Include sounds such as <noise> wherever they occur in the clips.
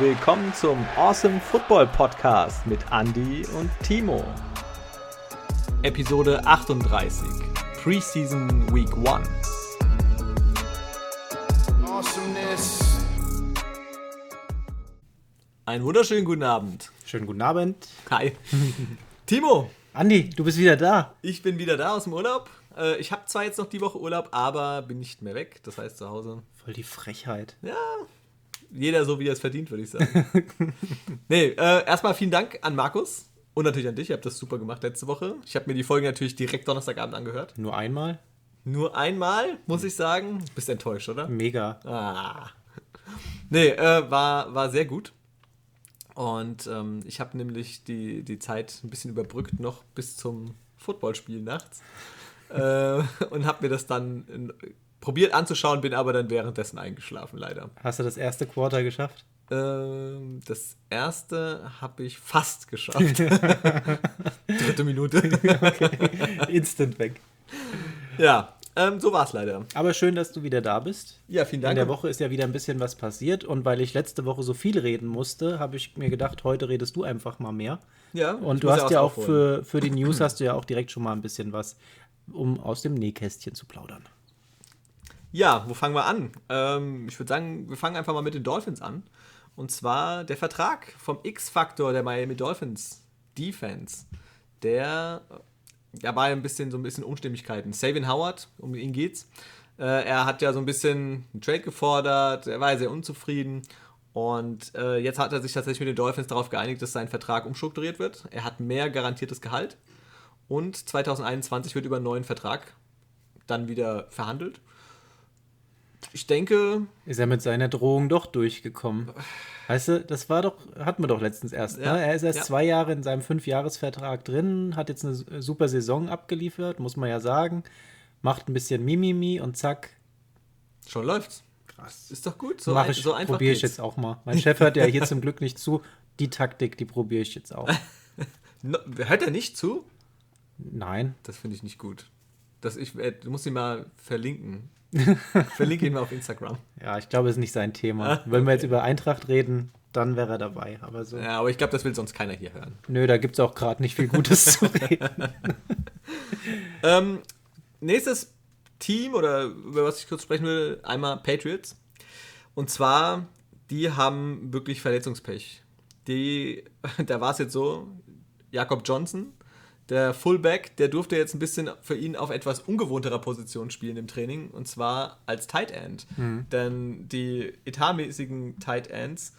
willkommen zum Awesome Football Podcast mit Andy und Timo. Episode 38, Preseason Week 1. Awesomeness. Einen wunderschönen guten Abend. Schönen guten Abend. Hi. <laughs> Timo. Andy, du bist wieder da. Ich bin wieder da aus dem Urlaub. Äh, ich habe zwar jetzt noch die Woche Urlaub, aber bin nicht mehr weg. Das heißt zu Hause. Voll die Frechheit. Ja, jeder so, wie er es verdient, würde ich sagen. <laughs> nee, äh, erstmal vielen Dank an Markus und natürlich an dich. Ihr habt das super gemacht letzte Woche. Ich habe mir die Folge natürlich direkt Donnerstagabend angehört. Nur einmal? Nur einmal, muss ich sagen. Du bist enttäuscht, oder? Mega. Ah. Nee, äh, war, war sehr gut. Und ähm, ich habe nämlich die, die Zeit ein bisschen überbrückt noch bis zum Footballspiel nachts. <laughs> äh, und habe mir das dann probiert anzuschauen, bin aber dann währenddessen eingeschlafen, leider. Hast du das erste Quarter geschafft? Ähm, das erste habe ich fast geschafft. <laughs> Dritte Minute. <laughs> okay. Instant weg. Ja, ähm, so war es leider. Aber schön, dass du wieder da bist. Ja, vielen Dank. In der Woche ist ja wieder ein bisschen was passiert und weil ich letzte Woche so viel reden musste, habe ich mir gedacht, heute redest du einfach mal mehr. Ja. Und du hast ja auch für, für die News <clears throat> hast du ja auch direkt schon mal ein bisschen was, um aus dem Nähkästchen zu plaudern. Ja, wo fangen wir an? Ähm, ich würde sagen, wir fangen einfach mal mit den Dolphins an. Und zwar der Vertrag vom X-Faktor der Miami Dolphins Defense. Der, da war ein bisschen so ein bisschen Unstimmigkeiten. Savin Howard, um ihn geht's. Äh, er hat ja so ein bisschen einen Trade gefordert, er war sehr unzufrieden. Und äh, jetzt hat er sich tatsächlich mit den Dolphins darauf geeinigt, dass sein Vertrag umstrukturiert wird. Er hat mehr garantiertes Gehalt. Und 2021 wird über einen neuen Vertrag dann wieder verhandelt ich denke. Ist er mit seiner Drohung doch durchgekommen. Weißt du, das war doch, hatten wir doch letztens erst. Ja, ne? Er ist erst ja. zwei Jahre in seinem Fünfjahresvertrag drin, hat jetzt eine super Saison abgeliefert, muss man ja sagen. Macht ein bisschen Mimimi und zack. Schon läuft's. Krass. Ist doch gut. So, Mach ich, so einfach. Probiere ich jetzt auch mal. Mein Chef hört ja hier zum Glück nicht zu. Die Taktik, die probiere ich jetzt auch. <laughs> no, hört er nicht zu? Nein. Das finde ich nicht gut. Das ich, äh, du musst ihn mal verlinken. <laughs> Verlinke ihn mal auf Instagram. Ja, ich glaube, es ist nicht sein Thema. Ah, Wenn wir jetzt über Eintracht reden, dann wäre er dabei. Aber so. Ja, aber ich glaube, das will sonst keiner hier hören. Nö, da gibt es auch gerade nicht viel Gutes zu <laughs> reden. ähm, nächstes Team, oder über was ich kurz sprechen will, einmal Patriots. Und zwar, die haben wirklich Verletzungspech. Die, <laughs> da war es jetzt so, Jakob Johnson der Fullback, der durfte jetzt ein bisschen für ihn auf etwas ungewohnterer Position spielen im Training und zwar als Tight End. Mhm. Denn die etatmäßigen Tight Ends,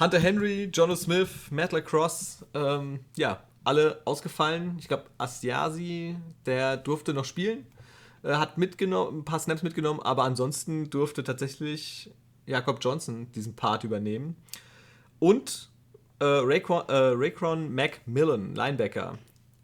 Hunter Henry, Jono Smith, Matt LaCrosse, ähm, ja, alle ausgefallen. Ich glaube, Asiasi, der durfte noch spielen, äh, hat mitgenommen, ein paar Snaps mitgenommen, aber ansonsten durfte tatsächlich Jakob Johnson diesen Part übernehmen. Und äh, Raycron, äh, Raycron Macmillan, Linebacker,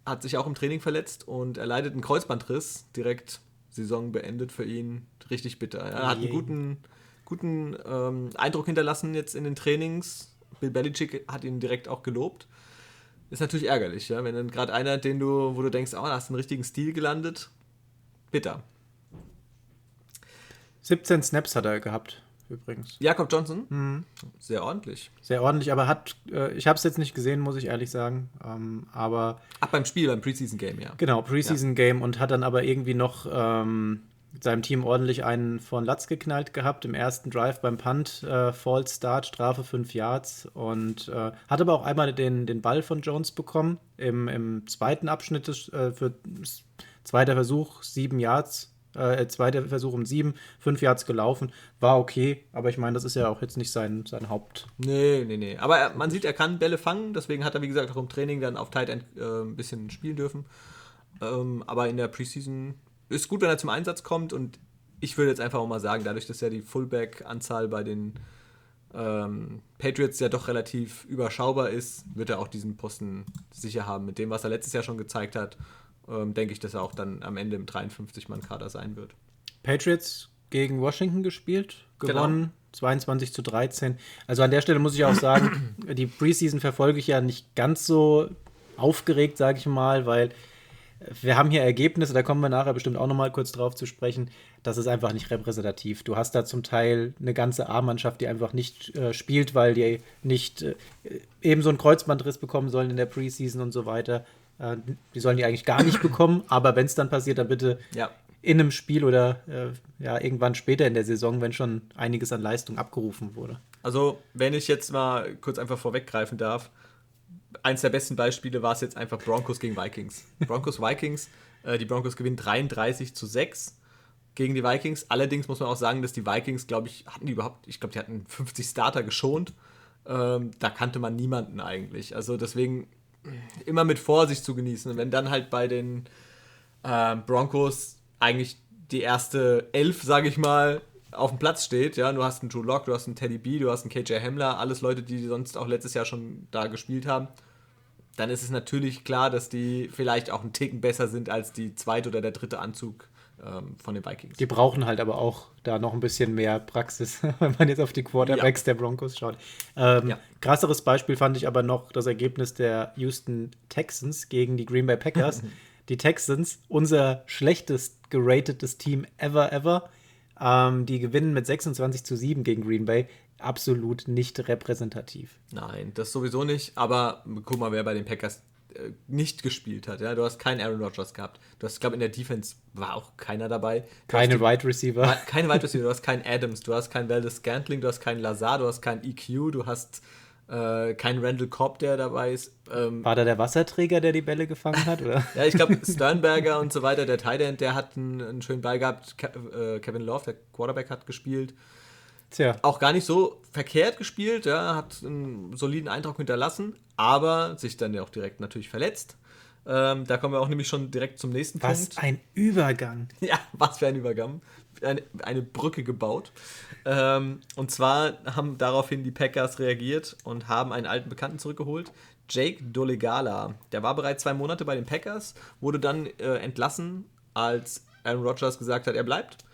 hat sich auch im Training verletzt und er leidet einen Kreuzbandriss. Direkt Saison beendet für ihn. Richtig bitter. Er hat einen guten, guten ähm, Eindruck hinterlassen jetzt in den Trainings. Bill Belichick hat ihn direkt auch gelobt. Ist natürlich ärgerlich, ja? wenn dann gerade einer, den du, wo du denkst, oh, da hast du einen richtigen Stil gelandet. Bitter. 17 Snaps hat er gehabt übrigens. Jakob Johnson? Mhm. Sehr ordentlich. Sehr ordentlich, aber hat, äh, ich habe es jetzt nicht gesehen, muss ich ehrlich sagen. Ähm, aber. Ach, beim Spiel, beim Preseason Game, ja. Genau, Preseason ja. Game und hat dann aber irgendwie noch ähm, seinem Team ordentlich einen von Latz geknallt gehabt im ersten Drive beim Punt. Äh, False Start, Strafe 5 Yards und äh, hat aber auch einmal den, den Ball von Jones bekommen im, im zweiten Abschnitt des, äh, für zweiter Versuch, 7 Yards äh, zweiter Versuch um sieben, fünf Yards gelaufen, war okay, aber ich meine, das ist ja auch jetzt nicht sein, sein Haupt. Nee, nee, nee. Aber er, man sieht, er kann Bälle fangen, deswegen hat er, wie gesagt, auch im Training dann auf Tight End äh, ein bisschen spielen dürfen. Ähm, aber in der Preseason ist gut, wenn er zum Einsatz kommt und ich würde jetzt einfach auch mal sagen, dadurch, dass ja die Fullback-Anzahl bei den ähm, Patriots ja doch relativ überschaubar ist, wird er auch diesen Posten sicher haben. Mit dem, was er letztes Jahr schon gezeigt hat, ähm, denke ich, dass er auch dann am Ende im 53-Mann-Kader sein wird. Patriots gegen Washington gespielt, genau. gewonnen. Genau. 22 zu 13. Also an der Stelle muss ich auch sagen, <clears throat> die Preseason verfolge ich ja nicht ganz so aufgeregt, sage ich mal, weil wir haben hier Ergebnisse, da kommen wir nachher bestimmt auch nochmal kurz drauf zu sprechen. Das ist einfach nicht repräsentativ. Du hast da zum Teil eine ganze A-Mannschaft, die einfach nicht äh, spielt, weil die nicht äh, eben so einen Kreuzbandriss bekommen sollen in der Preseason und so weiter. Äh, die sollen die eigentlich gar nicht bekommen, <coughs> aber wenn es dann passiert, dann bitte Ja. in einem Spiel oder äh, ja, irgendwann später in der Saison, wenn schon einiges an Leistung abgerufen wurde. Also, wenn ich jetzt mal kurz einfach vorweggreifen darf, eins der besten Beispiele war es jetzt einfach Broncos gegen Vikings. Broncos Vikings, äh, die Broncos gewinnen 33 zu 6 gegen die Vikings. Allerdings muss man auch sagen, dass die Vikings, glaube ich, hatten die überhaupt, ich glaube, die hatten 50 Starter geschont. Ähm, da kannte man niemanden eigentlich. Also deswegen immer mit Vorsicht zu genießen. Und wenn dann halt bei den äh, Broncos eigentlich die erste Elf, sage ich mal, auf dem Platz steht, ja, du hast einen Drew Lock, du hast einen Teddy B, du hast einen KJ Hamler, alles Leute, die sonst auch letztes Jahr schon da gespielt haben, dann ist es natürlich klar, dass die vielleicht auch einen Ticken besser sind als die zweite oder der dritte Anzug ähm, von den Vikings. Die brauchen halt aber auch da noch ein bisschen mehr Praxis, <laughs> wenn man jetzt auf die Quarterbacks der Broncos schaut. Ähm, Ja. Krasseres Beispiel fand ich aber noch das Ergebnis der Houston Texans gegen die Green Bay Packers. <laughs> die Texans, unser schlechtest geratetes Team ever, ever, ähm, die gewinnen mit 26 zu 7 gegen Green Bay. Absolut nicht repräsentativ. Nein, das sowieso nicht, aber guck mal, wer bei den Packers äh, nicht gespielt hat. Ja? Du hast keinen Aaron Rodgers gehabt. Du hast, ich glaube, in der Defense war auch keiner dabei. Du Keine die- Wide Receiver. keine Wide Receiver, du hast keinen Adams, du hast keinen Valdez Scantling, du hast keinen Lazar, du hast keinen EQ, du hast äh, keinen Randall Cobb, der dabei ist. Ähm, War da der Wasserträger, der die Bälle gefangen hat? Oder? <laughs> ja, ich glaube, Sternberger und so weiter, der Tight End, der hat einen, einen schönen Ball gehabt. Ke äh, Kevin Love, der Quarterback, hat gespielt. Tja, Auch gar nicht so verkehrt gespielt, ja, hat einen soliden Eindruck hinterlassen, aber sich dann ja auch direkt natürlich verletzt. Ähm, da kommen wir auch nämlich schon direkt zum nächsten was Punkt. ein Übergang. <laughs> Ja, was für ein Übergang. Eine, eine Brücke gebaut. Ähm, und zwar haben daraufhin die Packers reagiert und haben einen alten Bekannten zurückgeholt. Jake Dolegala. Der war bereits zwei Monate bei den Packers, wurde dann äh, entlassen, als Aaron Rodgers gesagt hat, er bleibt.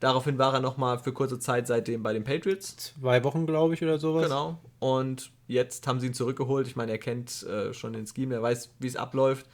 Daraufhin war er nochmal für kurze Zeit seitdem bei den Patriots. Zwei Wochen, glaube ich, oder sowas. Genau. Und jetzt haben sie ihn zurückgeholt. Ich meine, er kennt äh, schon den Scheme, er weiß, wie es abläuft.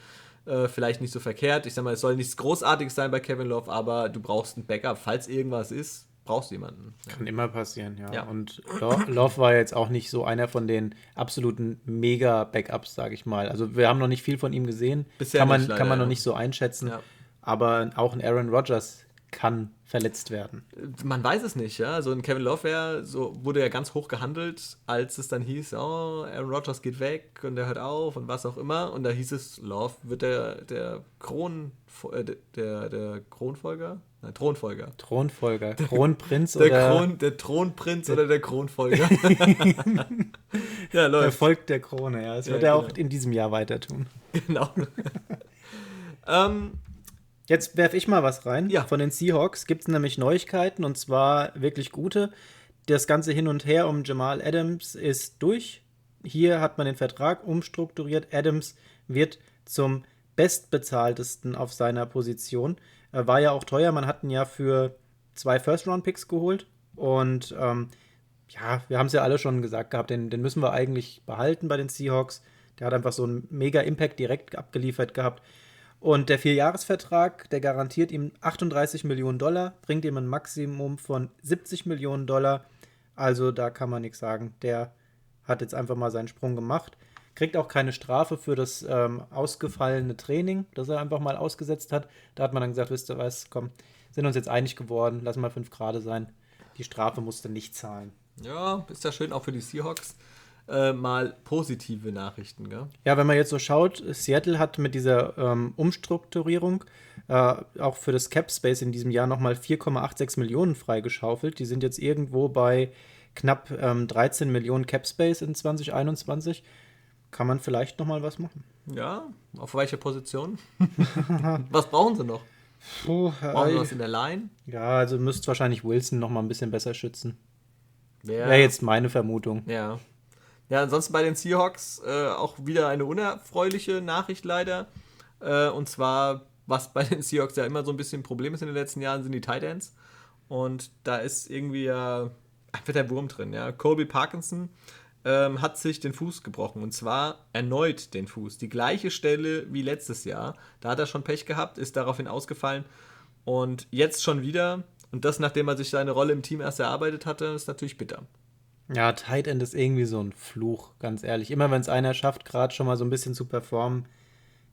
Äh, vielleicht nicht so verkehrt. Ich sag mal, es soll nichts Großartiges sein bei Kevin Love, aber du brauchst ein Backup. Falls irgendwas ist, brauchst du jemanden. Kann immer passieren, ja. Ja. Und Lo Love war jetzt auch nicht so einer von den absoluten Mega-Backups, sage ich mal. Also wir haben noch nicht viel von ihm gesehen. Bisher kann man, nicht, leider, kann man noch ja. nicht so einschätzen. Ja. Aber auch ein Aaron Rodgers kann verletzt werden. Man weiß es nicht, ja. So ein Kevin Love wär, so wurde ja ganz hoch gehandelt, als es dann hieß, oh, Aaron Rodgers geht weg und er hört auf und was auch immer. Und da hieß es, Love wird der, der Kron, äh, der, der Kronfolger? Nein, Thronfolger. Thronfolger, Kronprinz Der, oder Kron, der Thronprinz oder der Kronfolger. <laughs> ja, der läuft. Volk der Krone, ja. Das Ja, wird er auch genau. in diesem Jahr weiter tun. <laughs> Genau. <laughs> ähm, Jetzt werfe ich mal was rein. Ja. Von den Seahawks gibt es nämlich Neuigkeiten und zwar wirklich gute. Das ganze Hin und Her um Jamal Adams ist durch. Hier hat man den Vertrag umstrukturiert. Adams wird zum bestbezahltesten auf seiner Position. Er war ja auch teuer. Man hat ihn ja für zwei First-Round-Picks geholt. Und ähm, ja, wir haben es ja alle schon gesagt gehabt, den, den müssen wir eigentlich behalten bei den Seahawks. Der hat einfach so einen mega Impact direkt abgeliefert gehabt. Und der Vierjahresvertrag, der garantiert ihm 38 Millionen Dollar, bringt ihm ein Maximum von 70 Millionen Dollar. Also da kann man nichts sagen. Der hat jetzt einfach mal seinen Sprung gemacht. Kriegt auch keine Strafe für das ähm, ausgefallene Training, das er einfach mal ausgesetzt hat. Da hat man dann gesagt, wisst ihr was, komm, sind uns jetzt einig geworden, lass mal fünf Grade sein. Die Strafe musste nicht zahlen. ja, ist ja schön auch für die Seahawks. Äh, mal positive Nachrichten, gell? Ja, wenn man jetzt so schaut, Seattle hat mit dieser ähm, Umstrukturierung äh, auch für das Cap Space in diesem Jahr nochmal 4,86 Millionen freigeschaufelt. Die sind jetzt irgendwo bei knapp ähm, 13 Millionen Cap Space in 2021. Kann man vielleicht nochmal was machen. Ja, auf welche Position? <laughs> was brauchen sie noch? Puh, Brauchen sie äh, was in der Line? ja, also müsste wahrscheinlich Wilson nochmal ein bisschen besser schützen. Wäre jetzt meine Vermutung. Ja. Ja, ansonsten bei den Seahawks äh, auch wieder eine unerfreuliche Nachricht leider. Äh, und zwar, was bei den Seahawks ja immer so ein bisschen ein Problem ist in den letzten Jahren, sind die Tight Ends. Und da ist irgendwie ja einfach der Wurm drin. Ja. Colby Parkinson ähm, hat sich den Fuß gebrochen. Und zwar erneut den Fuß. Die gleiche Stelle wie letztes Jahr. Da hat er schon Pech gehabt, ist daraufhin ausgefallen. Und jetzt schon wieder. Und das, nachdem er sich seine Rolle im Team erst erarbeitet hatte, ist natürlich bitter. Ja, Tight End ist irgendwie so ein Fluch, ganz ehrlich. Immer wenn es einer schafft, gerade schon mal so ein bisschen zu performen,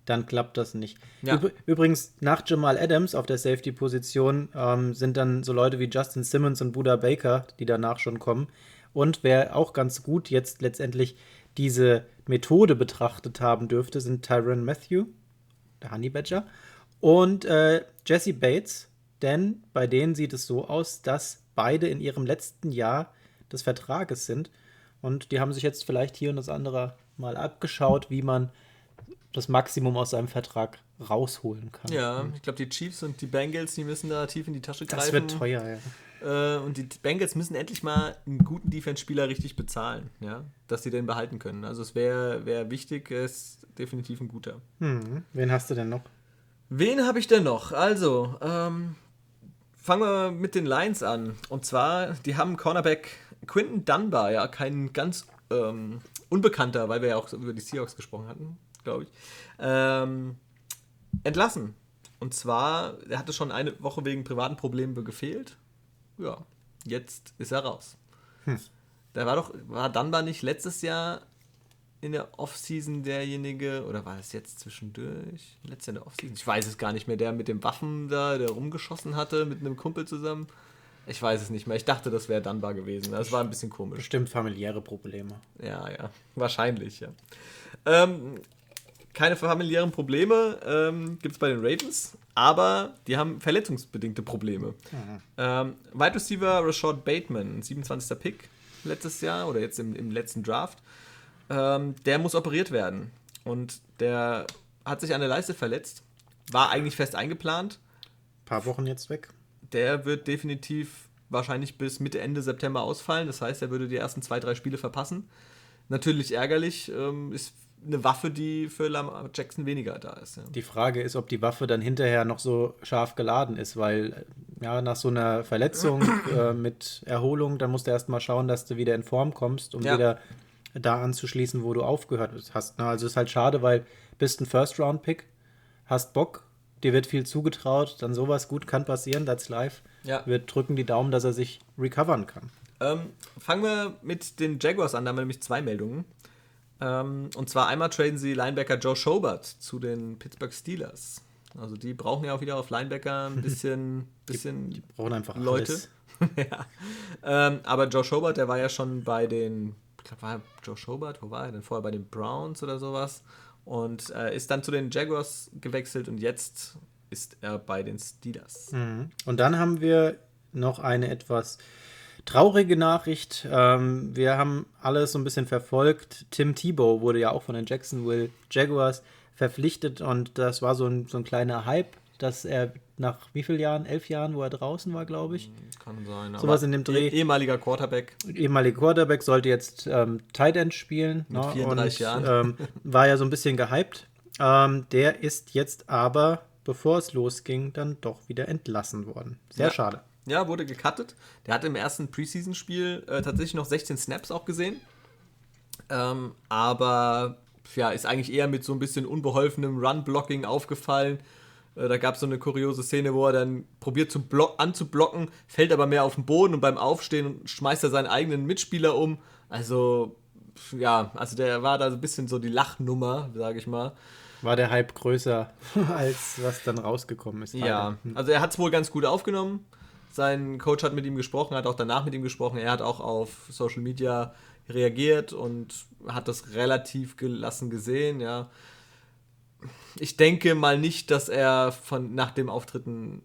dann klappt das nicht. Ja. Übrigens, nach Jamal Adams auf der Safety-Position ähm, sind dann so Leute wie Justin Simmons und Buda Baker, die danach schon kommen. Und wer auch ganz gut jetzt letztendlich diese Methode betrachtet haben dürfte, sind Tyron Matthew, der Honey Badger, und äh, Jesse Bates. Denn bei denen sieht es so aus, dass beide in ihrem letzten Jahr des Vertrages sind. Und die haben sich jetzt vielleicht hier und das andere mal abgeschaut, wie man das Maximum aus seinem Vertrag rausholen kann. Ja, ich glaube, die Chiefs und die Bengals, die müssen da tief in die Tasche greifen. Das wird teuer, ja. Äh, und die Bengals müssen endlich mal einen guten Defense-Spieler richtig bezahlen, ja, dass sie den behalten können. Also es wäre wär wichtig, ist definitiv ein guter. Hm. Wen hast du denn noch? Wen habe ich denn noch? Also, ähm, fangen wir mit den Lions an. Und zwar, die haben Cornerback Quinton Dunbar, ja, kein ganz ähm, unbekannter, weil wir ja auch über die Seahawks gesprochen hatten, glaube ich, ähm, entlassen. Und zwar, er hatte schon eine Woche wegen privaten Problemen gefehlt ja, jetzt ist er raus. Hm. Da war doch, war Dunbar nicht letztes Jahr in der Offseason derjenige, oder war es jetzt zwischendurch? Letztes Jahr in der Offseason? Ich weiß es gar nicht mehr, der mit dem Waffen da, der rumgeschossen hatte, mit einem Kumpel zusammen. Ich weiß es nicht mehr. Ich dachte, das wäre Dunbar gewesen. Das war ein bisschen komisch. Bestimmt familiäre Probleme. Ja, ja. Wahrscheinlich, ja. Ähm, keine familiären Probleme ähm, gibt es bei den Ravens, aber die haben verletzungsbedingte Probleme. Mhm. Ähm, Wide Receiver Rashad Bateman, 27. Pick letztes Jahr oder jetzt im, im letzten Draft, ähm, der muss operiert werden. Und der hat sich an der Leiste verletzt, war eigentlich fest eingeplant. Ein paar Wochen jetzt weg. Der wird definitiv wahrscheinlich bis Mitte, Ende September ausfallen. Das heißt, er würde die ersten zwei, drei Spiele verpassen. Natürlich ärgerlich, ähm, ist eine Waffe, die für Lamar Jackson weniger da ist. Ja. Die Frage ist, ob die Waffe dann hinterher noch so scharf geladen ist, weil ja, nach so einer Verletzung <clears throat> äh, mit Erholung, dann musst du erst mal schauen, dass du wieder in Form kommst, um ja. wieder da anzuschließen, wo du aufgehört hast. Also ist halt schade, weil bist ein First-Round-Pick, hast Bock, dir wird viel zugetraut, dann sowas gut kann passieren, that's live. Ja. Wir drücken die Daumen, dass er sich recovern kann. Ähm, fangen wir mit den Jaguars an, da haben wir nämlich zwei Meldungen. Ähm, und zwar einmal traden sie Linebacker Joe Schobert zu den Pittsburgh Steelers. Also die brauchen ja auch wieder auf Linebacker ein bisschen, <laughs> bisschen die, die brauchen einfach Leute. <laughs> ja. ähm, aber Joe Schobert, der war ja schon bei den, ich glaube, war Joe Schobert, wo war er denn vorher bei den Browns oder sowas und äh, ist dann zu den Jaguars gewechselt und jetzt ist er bei den Steelers. Mhm. Und dann haben wir noch eine etwas Traurige Nachricht. Ähm, wir haben alles so ein bisschen verfolgt. Tim Tebow wurde ja auch von den Jacksonville Jaguars verpflichtet und das war so ein, so ein kleiner Hype, dass er nach wie vielen Jahren? Elf Jahren, wo er draußen war, glaube ich. Hm, kann sein. Sowas in dem Dreh. Eh ehemaliger Quarterback. Ehemaliger Quarterback sollte jetzt ähm, Tight End spielen. Mit ne? 34 und, Jahren. Ähm, war ja so ein bisschen gehypt. Ähm, der ist jetzt aber, bevor es losging, dann doch wieder entlassen worden. Sehr ja. schade. Ja, wurde gecuttet. Der hat im ersten Preseason-Spiel äh, tatsächlich noch 16 Snaps auch gesehen. Ähm, aber ja, ist eigentlich eher mit so ein bisschen unbeholfenem Run-Blocking aufgefallen. Äh, da gab es so eine kuriose Szene, wo er dann probiert zu anzublocken, fällt aber mehr auf den Boden und beim Aufstehen schmeißt er seinen eigenen Mitspieler um. Also, ja, also der war da so ein bisschen so die Lachnummer, sage ich mal. War der Hype größer, <laughs> als was dann rausgekommen ist? Ja, also er hat es wohl ganz gut aufgenommen. Sein Coach hat mit ihm gesprochen, hat auch danach mit ihm gesprochen. Er hat auch auf Social Media reagiert und hat das relativ gelassen gesehen, ja. Ich denke mal nicht, dass er von nach dem Auftritten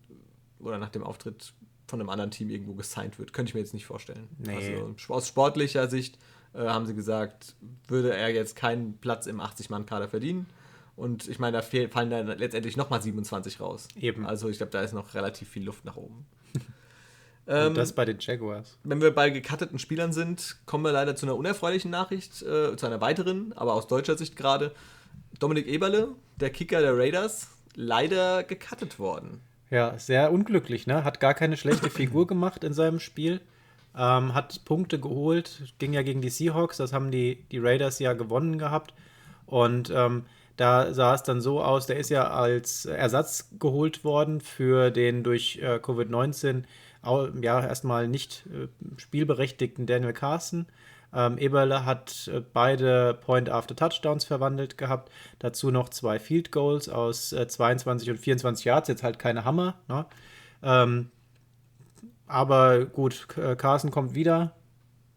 oder nach dem Auftritt von einem anderen Team irgendwo gesigned wird. Könnte ich mir jetzt nicht vorstellen. Nee. Also aus sportlicher Sicht äh, haben sie gesagt, würde er jetzt keinen Platz im 80-Mann-Kader verdienen. Und ich meine, da fallen dann letztendlich nochmal 27 raus. Eben. Also ich glaube, da ist noch relativ viel Luft nach oben. <laughs> Ähm, das bei den Jaguars. Wenn wir bei gecutteten Spielern sind, kommen wir leider zu einer unerfreulichen Nachricht, äh, zu einer weiteren, aber aus deutscher Sicht gerade. Dominik Eberle, der Kicker der Raiders, leider gecuttet worden. Ja, sehr unglücklich, ne? Hat gar keine schlechte Figur <laughs> gemacht in seinem Spiel. ähm, hat Punkte geholt, ging ja gegen die Seahawks, das haben die, die Raiders ja gewonnen gehabt. Und ähm, da sah es dann so aus, der ist ja als Ersatz geholt worden für den durch äh, Covid-19 ja erstmal nicht äh, spielberechtigten Daniel Carson. Ähm, Eberle hat äh, beide Point-After-Touchdowns verwandelt gehabt. Dazu noch zwei Field Goals aus äh, 22 und 24 Yards. Jetzt halt keine Hammer. Ne? Ähm, aber gut, äh, Carson kommt wieder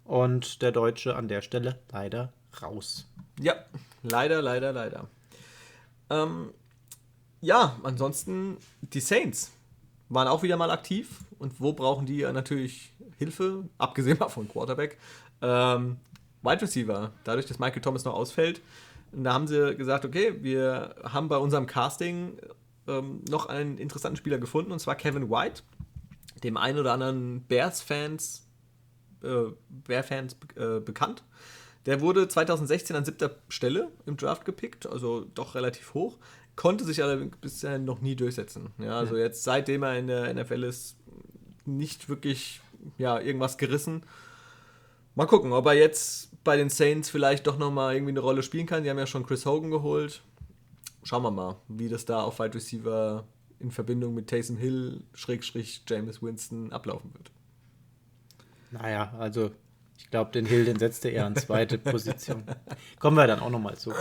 und der Deutsche an der Stelle leider raus. Ja, leider, leider, leider. Ähm, ja, ansonsten die Saints waren auch wieder mal aktiv. Und wo brauchen die natürlich Hilfe? Abgesehen mal von Quarterback. Ähm, Wide Receiver, dadurch, dass Michael Thomas noch ausfällt. Und da haben sie gesagt, okay, wir haben bei unserem Casting ähm, noch einen interessanten Spieler gefunden, und zwar Kevin White, dem einen oder anderen Bears-Fans äh, Bear-Fans äh, bekannt. Der wurde 2016 an siebter Stelle im Draft gepickt, also doch relativ hoch, konnte sich allerdings bisher noch nie durchsetzen. Ja, also ja. jetzt seitdem er in der NFL ist, nicht wirklich ja, irgendwas gerissen. Mal gucken, ob er jetzt bei den Saints vielleicht doch nochmal irgendwie eine Rolle spielen kann. Die haben ja schon Chris Hogan geholt. Schauen wir mal, wie das da auf Wide Receiver in Verbindung mit Taysom Hill, Schrägstrich James Winston ablaufen wird. Naja, also ich glaube, den Hill, den setzt er eher an zweite <laughs> Position. Kommen wir dann auch nochmal zu.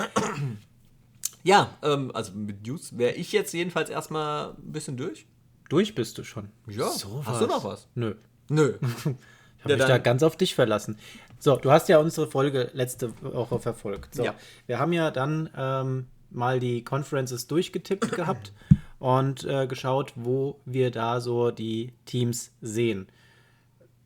Ja, ähm, also mit News wäre ich jetzt jedenfalls erstmal ein bisschen durch. Durch bist du schon. Ja, so hast du noch was? Nö. Nö. <laughs> ich habe ja, mich da ganz auf dich verlassen. So, du hast ja unsere Folge letzte Woche verfolgt. So, ja. Wir haben ja dann ähm, mal die Conferences durchgetippt gehabt <clears throat> und äh, geschaut, wo wir da so die Teams sehen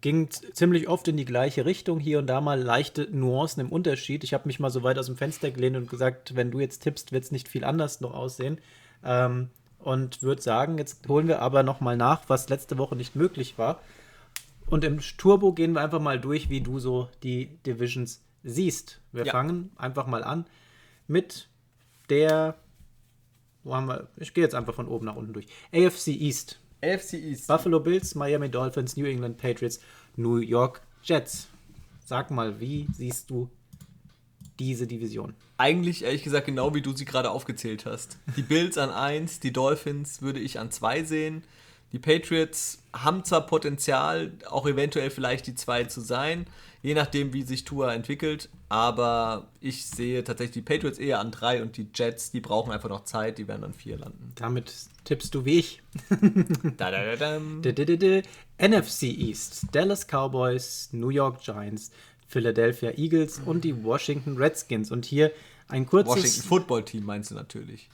ging ziemlich oft in die gleiche Richtung, hier und da mal leichte Nuancen im Unterschied. Ich habe mich mal so weit aus dem Fenster gelehnt und gesagt, wenn du jetzt tippst, wird es nicht viel anders noch aussehen. Ähm, und würde sagen, jetzt holen wir aber noch mal nach, was letzte Woche nicht möglich war. Und im Turbo gehen wir einfach mal durch, wie du so die Divisions siehst. Wir ja. fangen einfach mal an mit der, wo haben wir, ich gehe jetzt einfach von oben nach unten durch. AFC East. AFC East. Buffalo Bills, Miami Dolphins, New England Patriots, New York Jets. Sag mal, wie siehst du diese Division? Eigentlich, ehrlich gesagt, genau wie du sie gerade aufgezählt hast. Die Bills an 1, die Dolphins würde ich an 2 sehen. Die Patriots haben zwar Potenzial, auch eventuell vielleicht die 2 zu sein, je nachdem, wie sich Tua entwickelt, aber ich sehe tatsächlich die Patriots eher an 3 und die Jets, die brauchen einfach noch Zeit, die werden an 4 landen. Damit tippst du wie ich. <laughs> da, da, da, <laughs> NFC East, Dallas Cowboys, New York Giants, Philadelphia Eagles und die Washington Redskins. Und hier ein kurzes. Washington Football Team meinst du natürlich.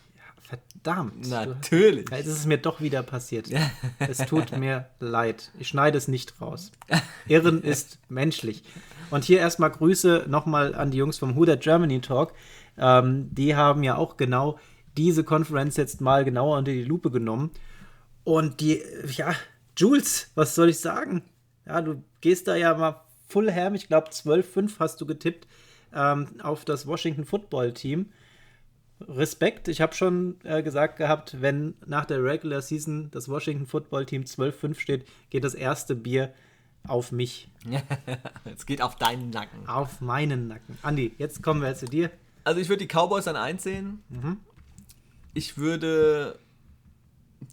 Verdammt. Natürlich. Du, jetzt ist es mir doch wieder passiert. es tut mir leid. Ich schneide es nicht raus. Irren <laughs> ist menschlich. Und hier erstmal Grüße nochmal an die Jungs vom Huda Germany Talk. Ähm, die haben ja auch genau diese Konferenz jetzt mal genauer unter die Lupe genommen. Und die, ja, Jules, was soll ich sagen? Ja, du gehst da ja mal full ham. Ich glaube, 12-5 hast du getippt ähm, auf das Washington Football Team. Respekt. Ich habe schon äh, gesagt gehabt, wenn nach der Regular Season das Washington Football Team 12-5 steht, geht das erste Bier auf mich. <laughs> es geht auf deinen Nacken. Auf meinen Nacken. Andi, jetzt kommen wir zu dir. Also ich würde die Cowboys an 1 sehen. Mhm. Ich würde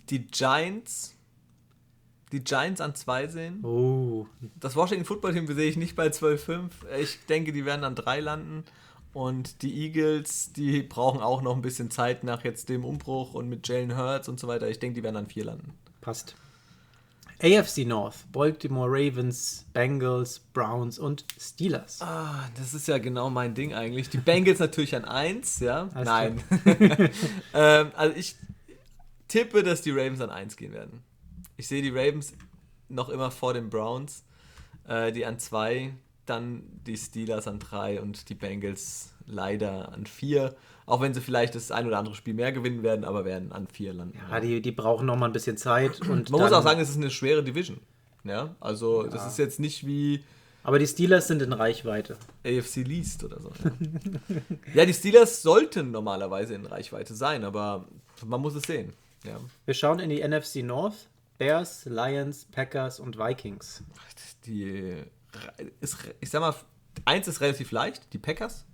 die Giants die Giants an 2 sehen. Oh. Das Washington Football Team sehe ich nicht bei 12-5. Ich denke, die werden an 3 landen. Und die Eagles, die brauchen auch noch ein bisschen Zeit nach jetzt dem Umbruch und mit Jalen Hurts und so weiter. Ich denke, die werden an 4 landen. Passt. AFC North, Baltimore Ravens, Bengals, Browns und Steelers. Ah, das ist ja genau mein Ding eigentlich. Die Bengals <laughs> natürlich an 1, ja? Alles Nein. <laughs> ähm, also ich tippe, dass die Ravens an 1 gehen werden. Ich sehe die Ravens noch immer vor den Browns, äh, die an 2, dann die Steelers an 3 und die Bengals leider an 4. Auch wenn sie vielleicht das ein oder andere Spiel mehr gewinnen werden, aber werden an 4 landen. Ja, die, die brauchen noch mal ein bisschen Zeit. <clears throat> Und Man muss auch sagen, es ist eine schwere Division. Ja, also ja. das ist jetzt nicht wie aber die Steelers sind in Reichweite. AFC Least oder so. Ja. ja, die Steelers sollten normalerweise in Reichweite sein, aber man muss es sehen. Ja. Wir schauen in die NFC North. Bears, Lions, Packers und Vikings. Die ist, ich sag mal, eins ist relativ leicht, die Packers.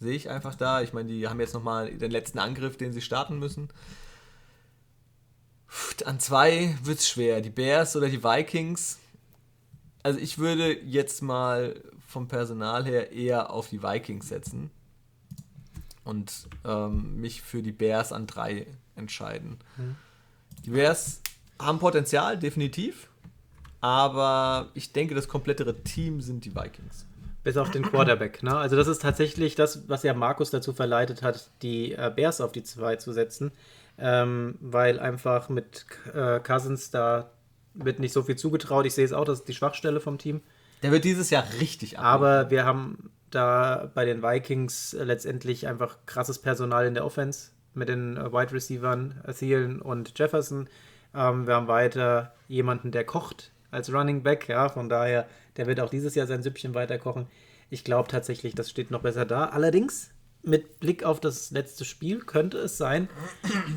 Sehe ich einfach da. Ich meine, die haben jetzt nochmal den letzten Angriff, den sie starten müssen. An zwei wird es schwer. Die Bears oder die Vikings. Also ich würde jetzt mal vom Personal her eher auf die Vikings setzen und ähm, mich für die Bears an drei entscheiden. Mhm. Die Bears haben Potenzial, definitiv. Aber ich denke, das komplettere Team sind die Vikings. Bis auf den Quarterback. Ne? Also das ist tatsächlich das, was ja Markus dazu verleitet hat, die äh, Bears auf die 2 zu setzen. Ähm, weil einfach mit äh, Cousins da wird nicht so viel zugetraut. Ich sehe es auch, das ist die Schwachstelle vom Team. Der wird dieses Jahr richtig ab. Aber wir haben da bei den Vikings letztendlich einfach krasses Personal in der Offense mit den äh, Wide Receivern Thielen und Jefferson. Ähm, wir haben weiter jemanden, der kocht als Running Back. Ja, von daher, der wird auch dieses Jahr sein Süppchen weiter kochen. Ich glaube tatsächlich, das steht noch besser da. Allerdings, mit Blick auf das letzte Spiel könnte es sein,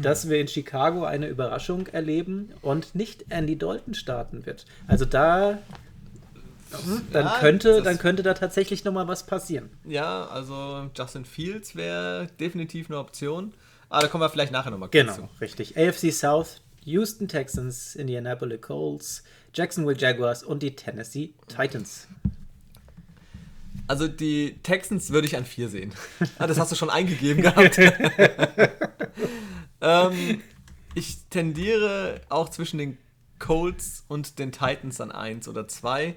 dass wir in Chicago eine Überraschung erleben und nicht Andy Dalton starten wird. Also da dann, ja, könnte, dann könnte da tatsächlich noch mal was passieren. Ja, also Justin Fields wäre definitiv eine Option. Aber da kommen wir vielleicht nachher nochmal kurz Genau, zu. richtig. AFC South, Houston Texans, Indianapolis Colts, Jacksonville Jaguars und die Tennessee Titans. Also die Texans würde ich an vier sehen. Ah, das hast du schon eingegeben gehabt. <laughs> ähm, ich tendiere auch zwischen den Colts und den Titans an 1 oder 2.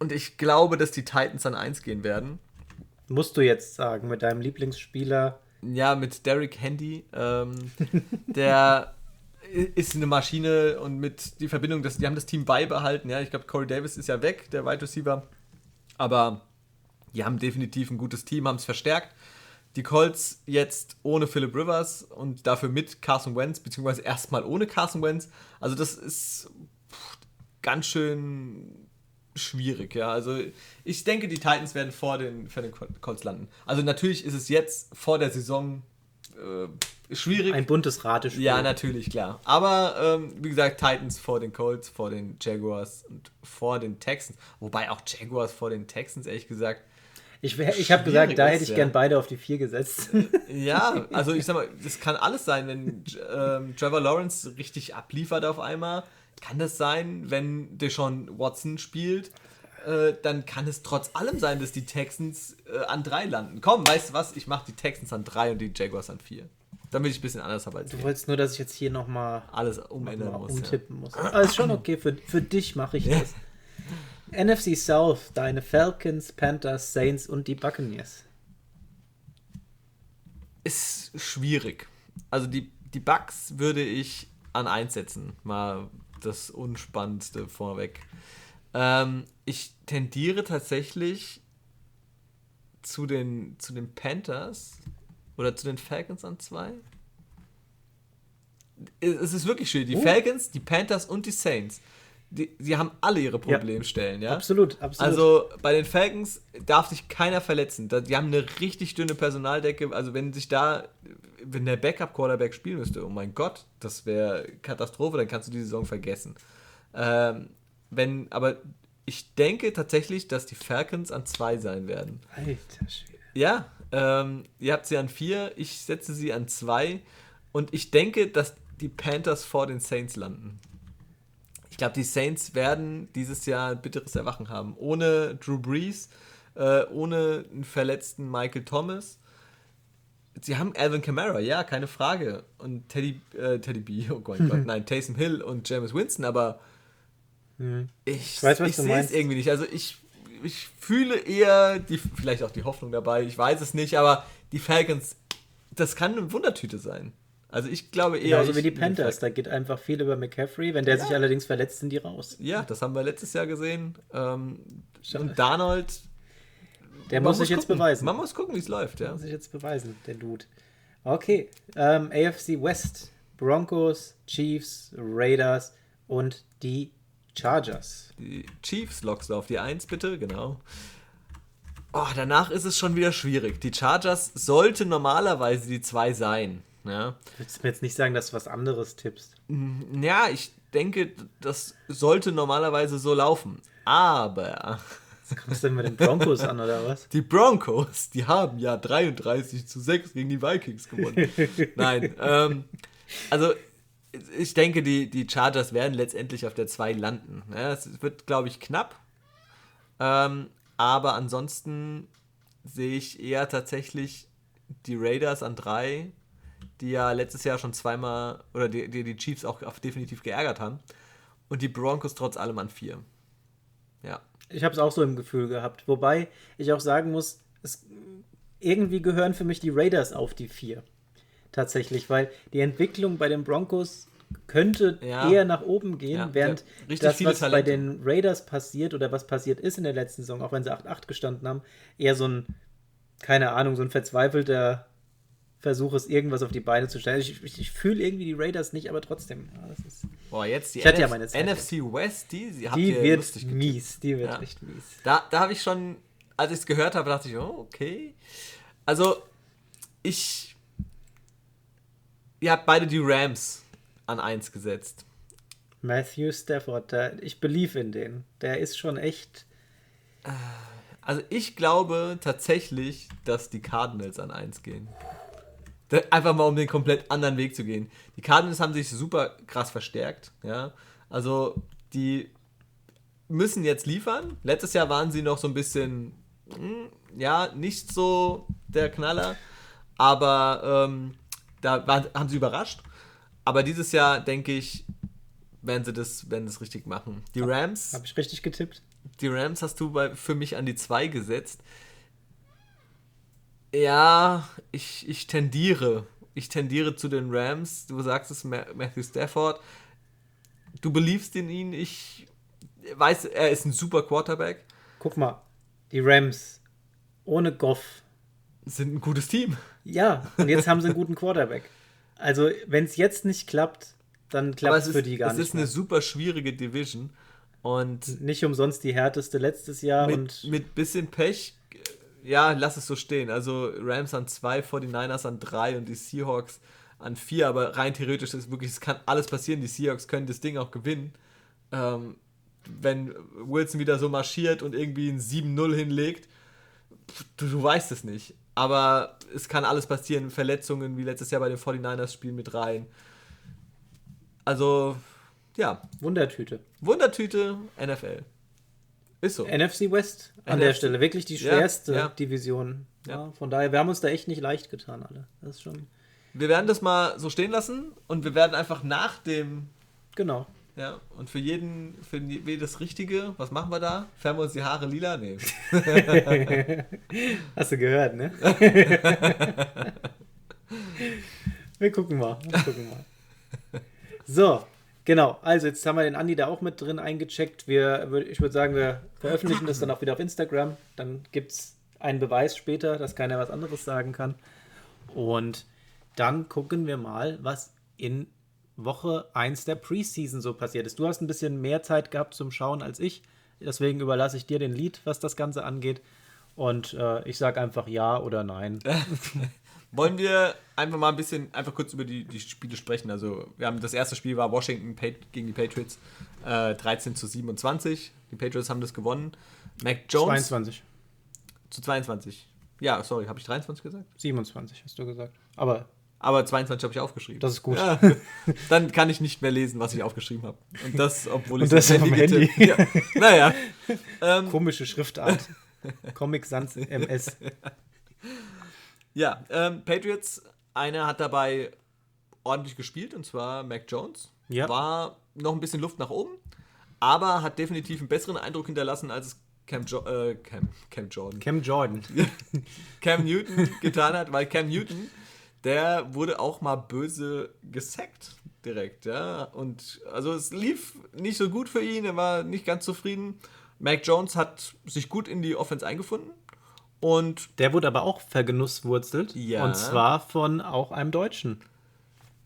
Und ich glaube, dass die Titans an 1 gehen werden. Musst du jetzt sagen, mit deinem Lieblingsspieler. Ja, mit Derek Handy. Ähm, <laughs> der ist eine Maschine und mit die Verbindung, das, die haben das Team beibehalten. Ja, ich glaube, Corey Davis ist ja weg, der Wide Receiver. Aber die haben definitiv ein gutes Team, haben es verstärkt. Die Colts jetzt ohne Philip Rivers und dafür mit Carson Wentz, beziehungsweise erstmal ohne Carson Wentz. Also das ist ganz schön schwierig, ja. Also ich denke, die Titans werden vor den, vor den Colts landen. Also natürlich ist es jetzt vor der Saison äh, schwierig. Ein buntes Ratespiel. Ja, natürlich, klar. Aber ähm, wie gesagt, Titans vor den Colts, vor den Jaguars und vor den Texans. Wobei auch Jaguars vor den Texans, ehrlich gesagt. Ich, ich habe gesagt, da hätte ich ja. gern beide auf die vier gesetzt. Ja, <laughs> also ich sag mal, das kann alles sein, wenn ähm, Trevor Lawrence richtig abliefert auf einmal kann das sein, wenn Deshaun Watson spielt, äh, dann kann es trotz allem sein, dass die Texans äh, an drei landen. Komm, weißt du was? Ich mache die Texans an drei und die Jaguars an vier. Damit ich ein bisschen anders habe als Du wolltest nur, dass ich jetzt hier nochmal alles umändern muss. Umtippen ja. muss. Aber ist schon okay, für, für dich mache ich das. NFC South, deine Falcons, Panthers, Saints und die Buccaneers. Ist schwierig. Also die, die Bucks würde ich an eins setzen. Mal das Unspannendste vorweg. Ähm, ich tendiere tatsächlich zu den, zu den Panthers oder zu den Falcons an zwei. Es ist wirklich schön. Die oh. Falcons, die Panthers und die Saints. Die, die haben alle ihre Problemstellen, ja, ja? Absolut, absolut. Also bei den Falcons darf sich keiner verletzen. Die haben eine richtig dünne Personaldecke. Also wenn sich da wenn der Backup-Quarterback spielen müsste, oh mein Gott, das wäre Katastrophe, dann kannst du die Saison vergessen. Ähm, wenn, aber ich denke tatsächlich, dass die Falcons an zwei sein werden. Alter Schwede. Ja, ähm, ihr habt sie an vier, ich setze sie an zwei und ich denke, dass die Panthers vor den Saints landen. Ich glaube, die Saints werden dieses Jahr ein bitteres Erwachen haben. Ohne Drew Brees, äh, ohne einen verletzten Michael Thomas sie haben Alvin Kamara, ja, keine Frage. Und Teddy, äh, Teddy B, oh Gott, Gott, <laughs> nein, Taysom Hill und James Winston, aber mhm. ich, ich, ich sehe es irgendwie nicht. Also ich, ich fühle eher die, vielleicht auch die Hoffnung dabei, ich weiß es nicht, aber die Falcons, das kann eine Wundertüte sein. Also ich glaube eher. Genauso wie die Panthers, da geht einfach viel über McCaffrey. Wenn der ja. sich allerdings verletzt, sind die raus. Ja, das haben wir letztes Jahr gesehen. Ähm, und Darnold der muss sich jetzt beweisen. Man muss gucken, wie es läuft, ja. Der muss sich jetzt beweisen, der Dude. Okay, ähm, AFC West. Broncos, Chiefs, Raiders und die Chargers. Die Chiefs lockst du auf die 1, bitte, genau. Oh, danach ist es schon wieder schwierig. Die Chargers sollte normalerweise die 2 sein. Ja. Willst du mir jetzt nicht sagen, dass du was anderes tippst? ja, ich denke, das sollte normalerweise so laufen. Aber Was kommst du denn mit den Broncos an, oder was? <laughs> die Broncos, die haben ja 33 zu 6 gegen die Vikings gewonnen. <laughs> Nein, ähm, also ich denke, die, die Chargers werden letztendlich auf der 2 landen. Ja, es wird, glaube ich, knapp. Ähm, aber ansonsten sehe ich eher tatsächlich die Raiders an 3, die ja letztes Jahr schon zweimal, oder die die, die Chiefs auch definitiv geärgert haben. Und die Broncos trotz allem an 4. Ja. Ich habe es auch so im Gefühl gehabt. Wobei ich auch sagen muss, es, irgendwie gehören für mich die Raiders auf die vier. Tatsächlich, weil die Entwicklung bei den Broncos könnte Ja. eher nach oben gehen, Ja, während ja. Das, was bei Talente. den Raiders passiert oder was passiert ist in der letzten Saison, auch wenn sie 8-8 gestanden haben, eher so ein, keine Ahnung, so ein verzweifelter Versuch ist, irgendwas auf die Beine zu stellen. Ich, ich, ich fühle irgendwie die Raiders nicht, aber trotzdem. Ja, ist, Boah, jetzt die ja NF Zweifel. NFC West, die, die ihr wird mies, die wird Ja. echt mies. Da, da habe ich schon, als ich es gehört habe, dachte ich, oh, okay. Also, ich. Ihr habt beide die Rams an 1 gesetzt. Matthew Stafford, der, ich believe in den. Der ist schon echt. Also, ich glaube tatsächlich, dass die Cardinals an 1 gehen. Einfach mal, um den komplett anderen Weg zu gehen. Die Cardinals haben sich super krass verstärkt. Ja, also die müssen jetzt liefern. Letztes Jahr waren sie noch so ein bisschen, hm, ja, nicht so der Knaller, aber ähm, da waren, haben sie überrascht. Aber dieses Jahr denke ich, werden sie das, werden das richtig machen. Die Rams, Habe ich richtig getippt? die Rams hast du bei, für mich an die 2 gesetzt. Ja, ich, ich tendiere. Ich tendiere zu den Rams. Du sagst es, Ma- Matthew Stafford. Du beliebst in ihn. Ich weiß, er ist ein super Quarterback. Guck mal, die Rams ohne Goff. Sind ein gutes Team. Ja, und jetzt haben sie einen guten Quarterback. Also, wenn es jetzt nicht klappt, dann klappt es es für die gar es nicht. ist eine super schwierige Division. Und Nicht umsonst die härteste letztes Jahr mit, und mit bisschen Pech, äh, ja, lass es so stehen. Also Rams an 2, 49ers an 3 und die Seahawks an 4, aber rein theoretisch ist wirklich, es kann alles passieren. Die Seahawks können das Ding auch gewinnen. Ähm, wenn Wilson wieder so marschiert und irgendwie ein 7-0 hinlegt, du, du weißt es nicht. Aber es kann alles passieren. Verletzungen wie letztes Jahr bei den 49ers spielen mit rein. Also, ja, Wundertüte. Wundertüte NFL. Ist so. NFC West an NFC. der Stelle. Wirklich die schwerste ja. Division. Ja. Ja. von daher, wir haben uns da echt nicht leicht getan, alle. Das ist schon. Wir werden das mal so stehen lassen und wir werden einfach nach dem, Genau. Ja, und für jeden, für jedes Richtige, was machen wir da? Färben wir uns die Haare lila? Nee. <laughs> Hast du gehört, ne? <laughs> wir gucken mal. Wir gucken mal. So, genau. Also, jetzt haben wir den Andi da auch mit drin eingecheckt. Wir, ich würde sagen, wir veröffentlichen das dann auch wieder auf Instagram. Dann gibt es einen Beweis später, dass keiner was anderes sagen kann. Und dann gucken wir mal, was in Woche 1 der Preseason so passiert ist. Du hast ein bisschen mehr Zeit gehabt zum Schauen als ich. Deswegen überlasse ich dir den Lied, was das Ganze angeht. Und äh, ich sage einfach ja oder nein. <laughs> <laughs> Wollen wir einfach mal ein bisschen, einfach kurz über die, die Spiele sprechen. Also, wir haben das erste Spiel war Washington gegen die Patriots, äh, 13 zu 27. Die Patriots haben das gewonnen. Mac Jones 22. zu 22. Ja, sorry, habe ich 23 gesagt? 27 hast du gesagt. Aber Aber 22 habe ich aufgeschrieben. das ist gut. Ja, <laughs> dann kann ich nicht mehr lesen, was ich aufgeschrieben habe. Und das, obwohl ich das am am getippt- Ja. Naja. Ähm, Komische Schriftart. Comic Sans MS. ja, ähm, Patriots, einer hat dabei ordentlich gespielt, und zwar Mac Jones. Ja. War noch ein bisschen Luft nach oben, aber hat definitiv einen besseren Eindruck hinterlassen, als es Cam, jo äh, Cam, Cam Jordan. Cam Jordan. <laughs> Cam Newton getan hat, weil Cam Newton, der wurde auch mal böse gesackt direkt, ja. Und also es lief nicht so gut für ihn, er war nicht ganz zufrieden. Mac Jones hat sich gut in die Offense eingefunden und Der wurde aber auch vergenusswurzelt. Ja. Und zwar von auch einem Deutschen.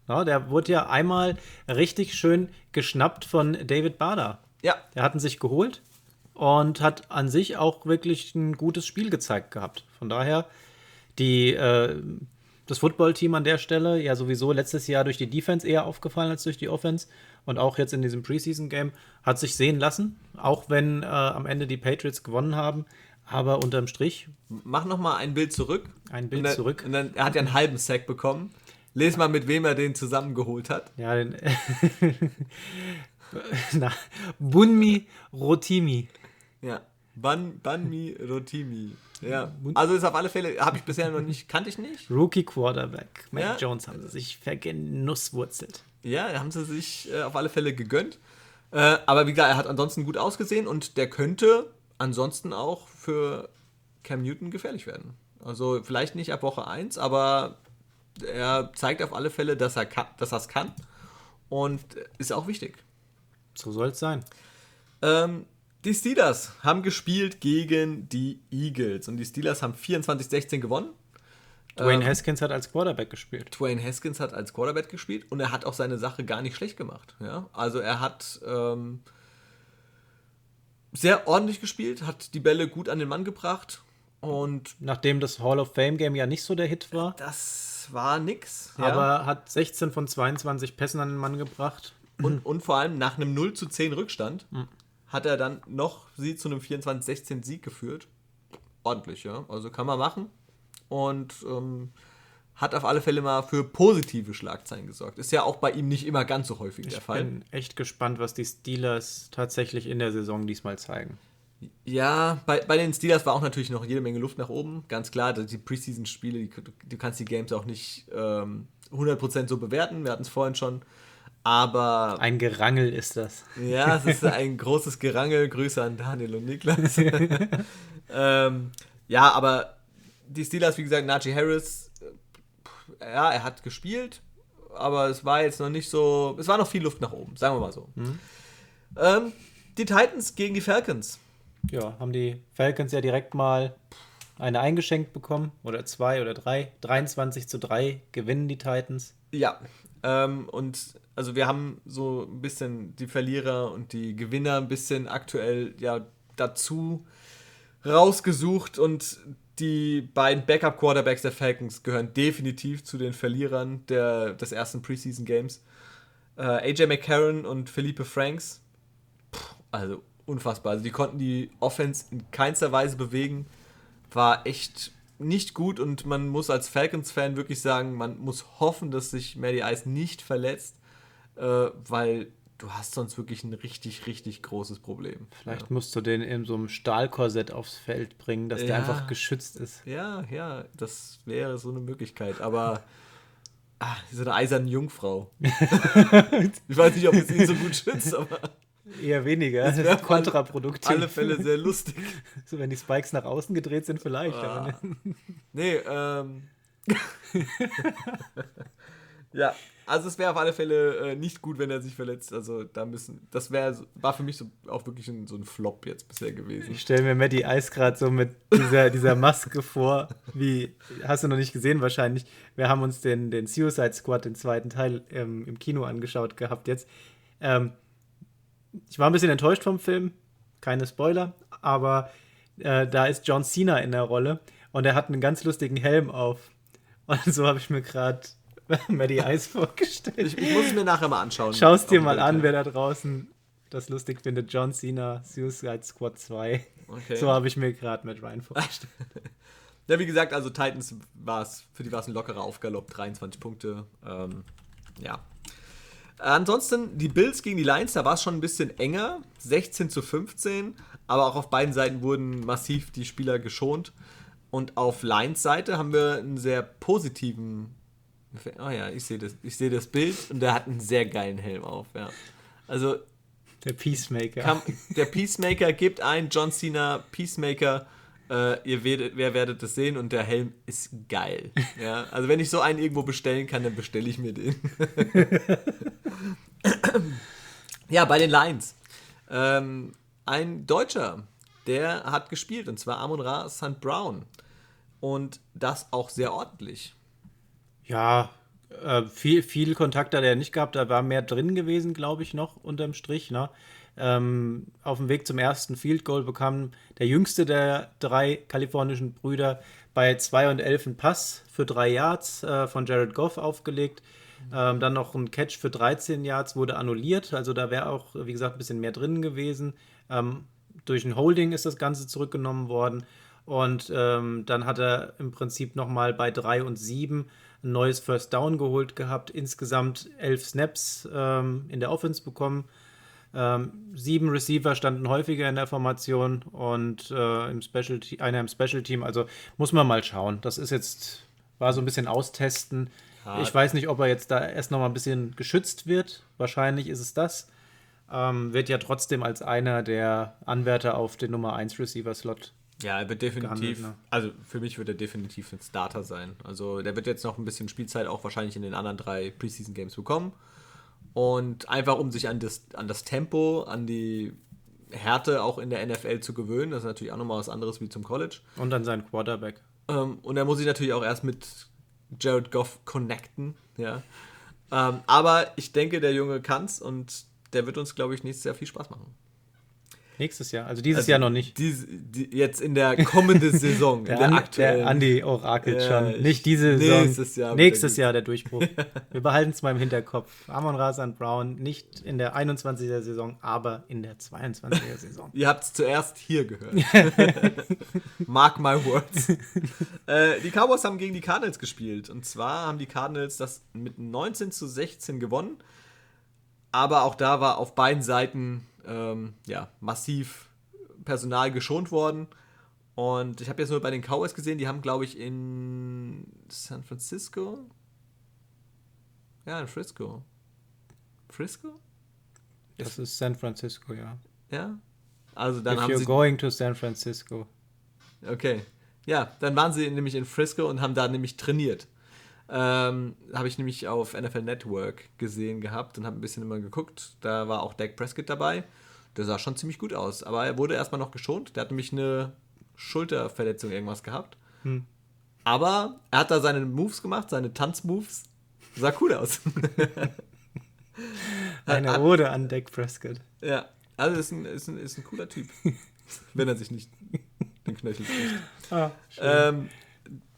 Ja, der wurde ja einmal richtig schön geschnappt von David Bader. ja, Der hatten sich geholt und hat an sich auch wirklich ein gutes Spiel gezeigt gehabt. Von daher, die, äh, das Football-Team an der Stelle ja sowieso letztes Jahr durch die Defense eher aufgefallen als durch die Offense. Und auch jetzt in diesem Preseason-Game hat sich sehen lassen, auch wenn äh, am Ende die Patriots gewonnen haben. Aber unterm Strich. Mach noch mal ein Bild zurück. Ein Bild und dann, zurück. Und dann, er hat ja einen halben Sack bekommen. Lies mal, mit wem er den zusammengeholt hat. Ja, den. <laughs> Na, Bunmi Rotimi. Ja. Ban, Banmi Rotimi. Ja. Also ist auf alle Fälle, habe ich bisher noch nicht, kannte ich nicht. Rookie Quarterback. Mac Ja. Jones haben sie sich vergenusswurzelt. Ja, haben sie sich äh, auf alle Fälle gegönnt. Äh, aber wie gesagt, er hat ansonsten gut ausgesehen und der könnte ansonsten auch für Cam Newton gefährlich werden. Also vielleicht nicht ab Woche 1, aber er zeigt auf alle Fälle, dass er kann, dass es kann und ist auch wichtig. So soll es sein. Ähm, die Steelers haben gespielt gegen die Eagles und die Steelers haben 24-16 gewonnen. Dwayne Ähm, Haskins hat als Quarterback gespielt. Dwayne Haskins hat als Quarterback gespielt und er hat auch seine Sache gar nicht schlecht gemacht. Ja? Also er hat ähm, sehr ordentlich gespielt, hat die Bälle gut an den Mann gebracht und Nachdem das Hall of Fame Game ja nicht so der Hit war, das war nix. Ja? aber hat 16 von 22 Pässen an den Mann gebracht. und, und vor allem nach einem 0 zu 10 Rückstand hat er dann noch sie zu einem 24-16 Sieg geführt. Ordentlich, ja. Also kann man machen. Und ähm, hat auf alle Fälle mal für positive Schlagzeilen gesorgt. Ist ja auch bei ihm nicht immer ganz so häufig der Ich Fall. bin echt gespannt, was die Steelers tatsächlich in der Saison diesmal zeigen. Ja, bei, bei den Steelers war auch natürlich noch jede Menge Luft nach oben. Ganz klar, die Preseason-Spiele, du kannst die Games auch nicht ähm, 100% so bewerten. Wir hatten es vorhin schon. Aber Ein Gerangel ist das. ja, es ist ein <laughs> großes Gerangel. Grüße an Daniel und Niklas. <laughs> ähm, ja, aber die Steelers, wie gesagt, Najee Harris, äh, ja, er hat gespielt, aber es war jetzt noch nicht so, es war noch viel Luft nach oben, sagen wir mal so. Ähm, die Titans gegen die Falcons. Ja, haben die Falcons ja direkt mal eine eingeschenkt bekommen. Oder zwei oder drei. 23 zu 3 gewinnen die Titans. Ja, ähm, und also wir haben so ein bisschen die Verlierer und die Gewinner ein bisschen aktuell ja dazu rausgesucht und die beiden Backup-Quarterbacks der Falcons gehören definitiv zu den Verlierern der, des ersten Preseason-Games. Äh, AJ McCarron und Felipe Franks, Puh, also unfassbar. Also die konnten die Offense in keinster Weise bewegen. War echt nicht gut und man muss als Falcons-Fan wirklich sagen, man muss hoffen, dass sich Matty Ice nicht verletzt, äh, weil du hast sonst wirklich ein richtig, richtig großes Problem. Vielleicht musst du den in so einem Stahlkorsett aufs Feld bringen, dass der Ja. einfach geschützt ist. Ja, ja, das wäre so eine Möglichkeit, aber ah, so eine eiserne Jungfrau. <laughs> ich weiß nicht, ob es ihn so gut schützt, aber Eher weniger. Das ist <laughs> kontraproduktiv. alle Fälle sehr lustig. <laughs> So, wenn die Spikes nach außen gedreht sind, vielleicht. Ah. Aber ne? Nee, ähm. Ja, also es wäre auf alle Fälle äh, nicht gut, wenn er sich verletzt. Also da müssen, das wäre, war für mich so, auch wirklich ein, so ein Flop jetzt bisher gewesen. Ich stelle mir Matty Ice gerade so mit dieser, dieser Maske vor, wie, hast du noch nicht gesehen wahrscheinlich. Wir haben uns den, den Suicide Squad, den zweiten Teil, ähm, im Kino angeschaut gehabt jetzt. Ähm, ich war ein bisschen enttäuscht vom Film, keine Spoiler, aber äh, da ist John Cena in der Rolle und er hat einen ganz lustigen Helm auf. Und so habe ich mir gerade <laughs> Matty Ice vorgestellt. Ich, ich muss es mir nachher mal anschauen. Schau es dir mal an, wer da draußen das lustig findet. John Cena, Suicide Squad 2. Okay. So habe ich mir gerade mit Ryan vorgestellt. <laughs> Ja, wie gesagt, also Titans war es, für die war es ein lockerer Aufgalopp, 23 Punkte. Ähm, ja. Ansonsten die Bills gegen die Lions, da war es schon ein bisschen enger, 16 zu 15, aber auch auf beiden Seiten wurden massiv die Spieler geschont. Und auf Lions Seite haben wir einen sehr positiven, oh ja, ich sehe das, ich sehe das Bild und der hat einen sehr geilen Helm auf, ja. Also Der Peacemaker. Kam, der Peacemaker gibt ein, John Cena Peacemaker. Äh, ihr werdet, wer werdet das sehen und der Helm ist geil. Ja, also wenn ich so einen irgendwo bestellen kann, dann bestelle ich mir den. <laughs> ja, bei den Lions. Ähm, ein Deutscher, der hat gespielt und zwar Amon Ra St. Brown. Und das auch sehr ordentlich. Ja, äh, viel, viel Kontakt hat er nicht gehabt. Da war mehr drin gewesen, glaube ich, noch unterm Strich. Ne? Ähm, auf dem Weg zum ersten Field Goal bekam der jüngste der drei kalifornischen Brüder bei 2 und 11 ein Pass für 3 Yards äh, von Jared Goff aufgelegt. Ähm, dann noch ein Catch für 13 Yards wurde annulliert. Also da wäre auch, wie gesagt, ein bisschen mehr drin gewesen. Ähm, durch ein Holding ist das Ganze zurückgenommen worden. Und ähm, dann hat er im Prinzip nochmal bei 3 und 7 ein neues First Down geholt gehabt. Insgesamt 11 Snaps ähm, in der Offense bekommen. Ähm, sieben Receiver standen häufiger in der Formation und äh, im Special einer im Special Team. Also muss man mal schauen. Das ist jetzt, war so ein bisschen austesten. Ja. Ich weiß nicht, ob er jetzt da erst noch mal ein bisschen geschützt wird. Wahrscheinlich ist es das. Ähm, wird ja trotzdem als einer der Anwärter auf den Nummer 1 Receiver-Slot. Ja, er wird definitiv, ne? also für mich wird er definitiv ein Starter sein. Also der wird jetzt noch ein bisschen Spielzeit auch wahrscheinlich in den anderen drei Preseason Games bekommen. Und einfach um sich an das, an das Tempo, an die Härte auch in der NFL zu gewöhnen. Das ist natürlich auch nochmal was anderes wie zum College. Und an seinen Quarterback. Ähm, und er muss sich natürlich auch erst mit Jared Goff connecten. Ja. Ähm, aber ich denke, der Junge kann's und der wird uns, glaube ich, nächstes Jahr viel Spaß machen. Nächstes Jahr, also dieses also Jahr noch nicht. Dies, die, jetzt in der kommenden <laughs> Saison, der, in der aktuellen. Der Andi orakelt ja, schon. Nicht diese Saison. Nächstes Jahr. Nächstes Jahr der Durchbruch. <laughs> Wir behalten es mal im Hinterkopf. Amon Rasan Brown nicht in der 21er Saison, aber in der 22er Saison. Ihr habt es zuerst hier gehört. <laughs> Mark my words. äh, die Cowboys haben gegen die Cardinals gespielt. Und zwar haben die Cardinals das mit 19 zu 16 gewonnen. Aber auch da war auf beiden Seiten ähm, ja, massiv Personal geschont worden. Und ich habe jetzt nur bei den Cowboys gesehen, die haben, glaube ich, in San Francisco. Ja, in Frisco. Frisco? Das ist San Francisco, ja. Ja? Also dann If haben you're sie. going to San Francisco. Okay. Ja, dann waren sie nämlich in Frisco und haben da nämlich trainiert. Ähm, habe ich nämlich auf NFL Network gesehen gehabt und habe ein bisschen immer geguckt. Da war auch Dak Prescott dabei. Der sah schon ziemlich gut aus. Aber er wurde erstmal noch geschont. Der hat nämlich eine Schulterverletzung irgendwas gehabt. Hm. Aber er hat da seine Moves gemacht, seine Tanzmoves. Sah cool aus. <laughs> Eine Ode an Dak Prescott. Ja, also ist ein, ist ein, ist ein cooler Typ. <laughs> wenn er sich nicht den Knöchel bricht. Ah, ähm,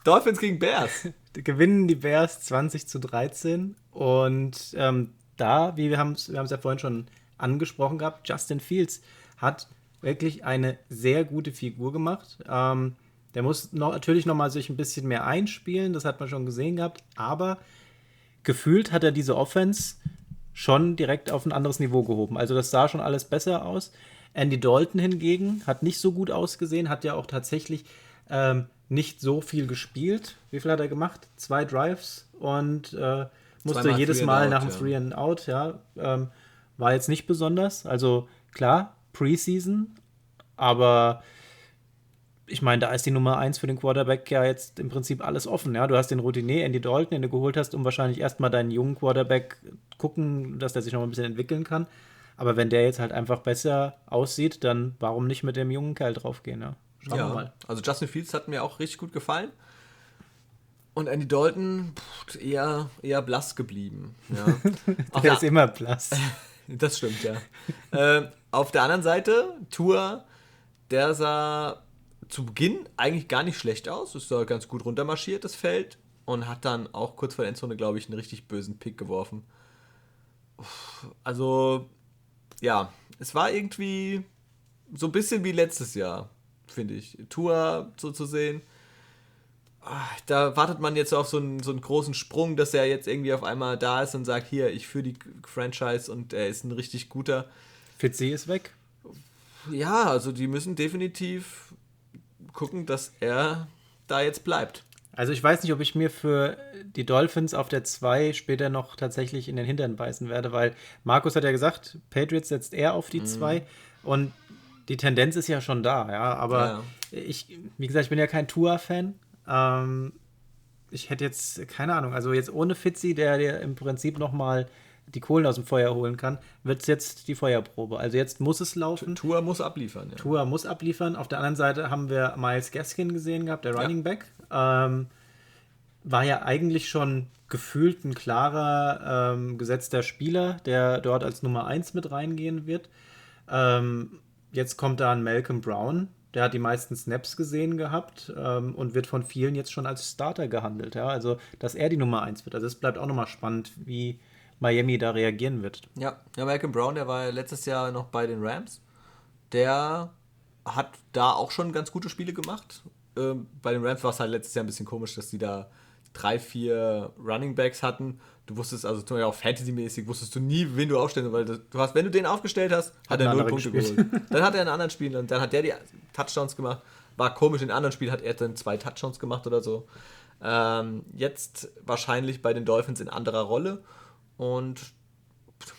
Dolphins gegen Bears. Gewinnen die Bears 20 zu 13. Und ähm, da, wie wir haben es wir ja vorhin schon angesprochen gehabt, Justin Fields hat wirklich eine sehr gute Figur gemacht. Ähm, der muss noch, natürlich noch mal sich ein bisschen mehr einspielen, das hat man schon gesehen gehabt, aber gefühlt hat er diese Offense schon direkt auf ein anderes Niveau gehoben. Also das sah schon alles besser aus. Andy Dalton hingegen hat nicht so gut ausgesehen, hat ja auch tatsächlich ähm, nicht so viel gespielt. Wie viel hat er gemacht? Zwei Drives und äh, musste Zweimal jedes Mal nach dem ja. Three and Out, ja. Ähm, war jetzt nicht besonders. Also klar, Preseason, aber ich meine, da ist die Nummer 1 für den Quarterback ja jetzt im Prinzip alles offen. Ja? Du hast den Routinier Andy Dalton, den du geholt hast, um wahrscheinlich erstmal deinen jungen Quarterback gucken, dass der sich noch ein bisschen entwickeln kann. Aber wenn der jetzt halt einfach besser aussieht, dann warum nicht mit dem jungen Kerl draufgehen? Ja? Schauen ja, wir mal. Also Justin Fields hat mir auch richtig gut gefallen. Und Andy Dalton pff, eher, eher blass geblieben. Ja. <laughs> der ist immer blass. <laughs> das stimmt, ja. äh, auf der anderen Seite, Tour, der sah zu Beginn eigentlich gar nicht schlecht aus. Ist da ganz gut runtermarschiert, das Feld. Und hat dann auch kurz vor der Endzone, glaube ich, einen richtig bösen Pick geworfen. Also, ja, es war irgendwie so ein bisschen wie letztes Jahr finde ich. Tour so zu sehen. Ah, da wartet man jetzt auf so einen, so einen großen Sprung, dass er jetzt irgendwie auf einmal da ist und sagt, hier, ich führe die Franchise und er ist ein richtig guter. Fitzy ist weg. Ja, also die müssen definitiv gucken, dass er da jetzt bleibt. Also ich weiß nicht, ob ich mir für die Dolphins auf der 2 später noch tatsächlich in den Hintern beißen werde, weil Markus hat ja gesagt, Patriots setzt er auf die 2 mhm. und die Tendenz ist ja schon da, ja. Aber ja. ich, wie gesagt, ich bin ja kein Tour-Fan. Ähm, ich hätte jetzt, keine Ahnung, also jetzt ohne Fitzi, der dir im Prinzip nochmal die Kohlen aus dem Feuer holen kann, wird es jetzt die Feuerprobe. Also jetzt muss es laufen. Tour muss abliefern, ja. Tour muss abliefern. Auf der anderen Seite haben wir Miles Gaskin gesehen gehabt, der Running ja. Back. Ähm, war ja eigentlich schon gefühlt ein klarer ähm, gesetzter Spieler, der dort als Nummer 1 mit reingehen wird. Ähm, Jetzt kommt da ein Malcolm Brown, Der hat die meisten Snaps gesehen gehabt ähm, und wird von vielen jetzt schon als Starter gehandelt. Ja? Also, dass er die Nummer 1 wird. Also, es bleibt auch nochmal spannend, wie Miami da reagieren wird. Ja, ja Malcolm Brown, der war letztes Jahr noch bei den Rams. Der hat da auch schon ganz gute Spiele gemacht. Ähm, bei den Rams war es halt letztes Jahr ein bisschen komisch, dass die da drei, vier Running Backs hatten. Du wusstest also zum Beispiel auch Fantasy-mäßig, wusstest du nie, wen du aufstellen weil du hast, wenn du den aufgestellt hast, hat, hat er null Punkte gespielt. geholt. <laughs> Dann hat er in anderen Spielen und dann hat der die Touchdowns gemacht. War komisch, in anderen Spielen hat er dann zwei Touchdowns gemacht oder so. Ähm, jetzt wahrscheinlich bei den Dolphins in anderer Rolle und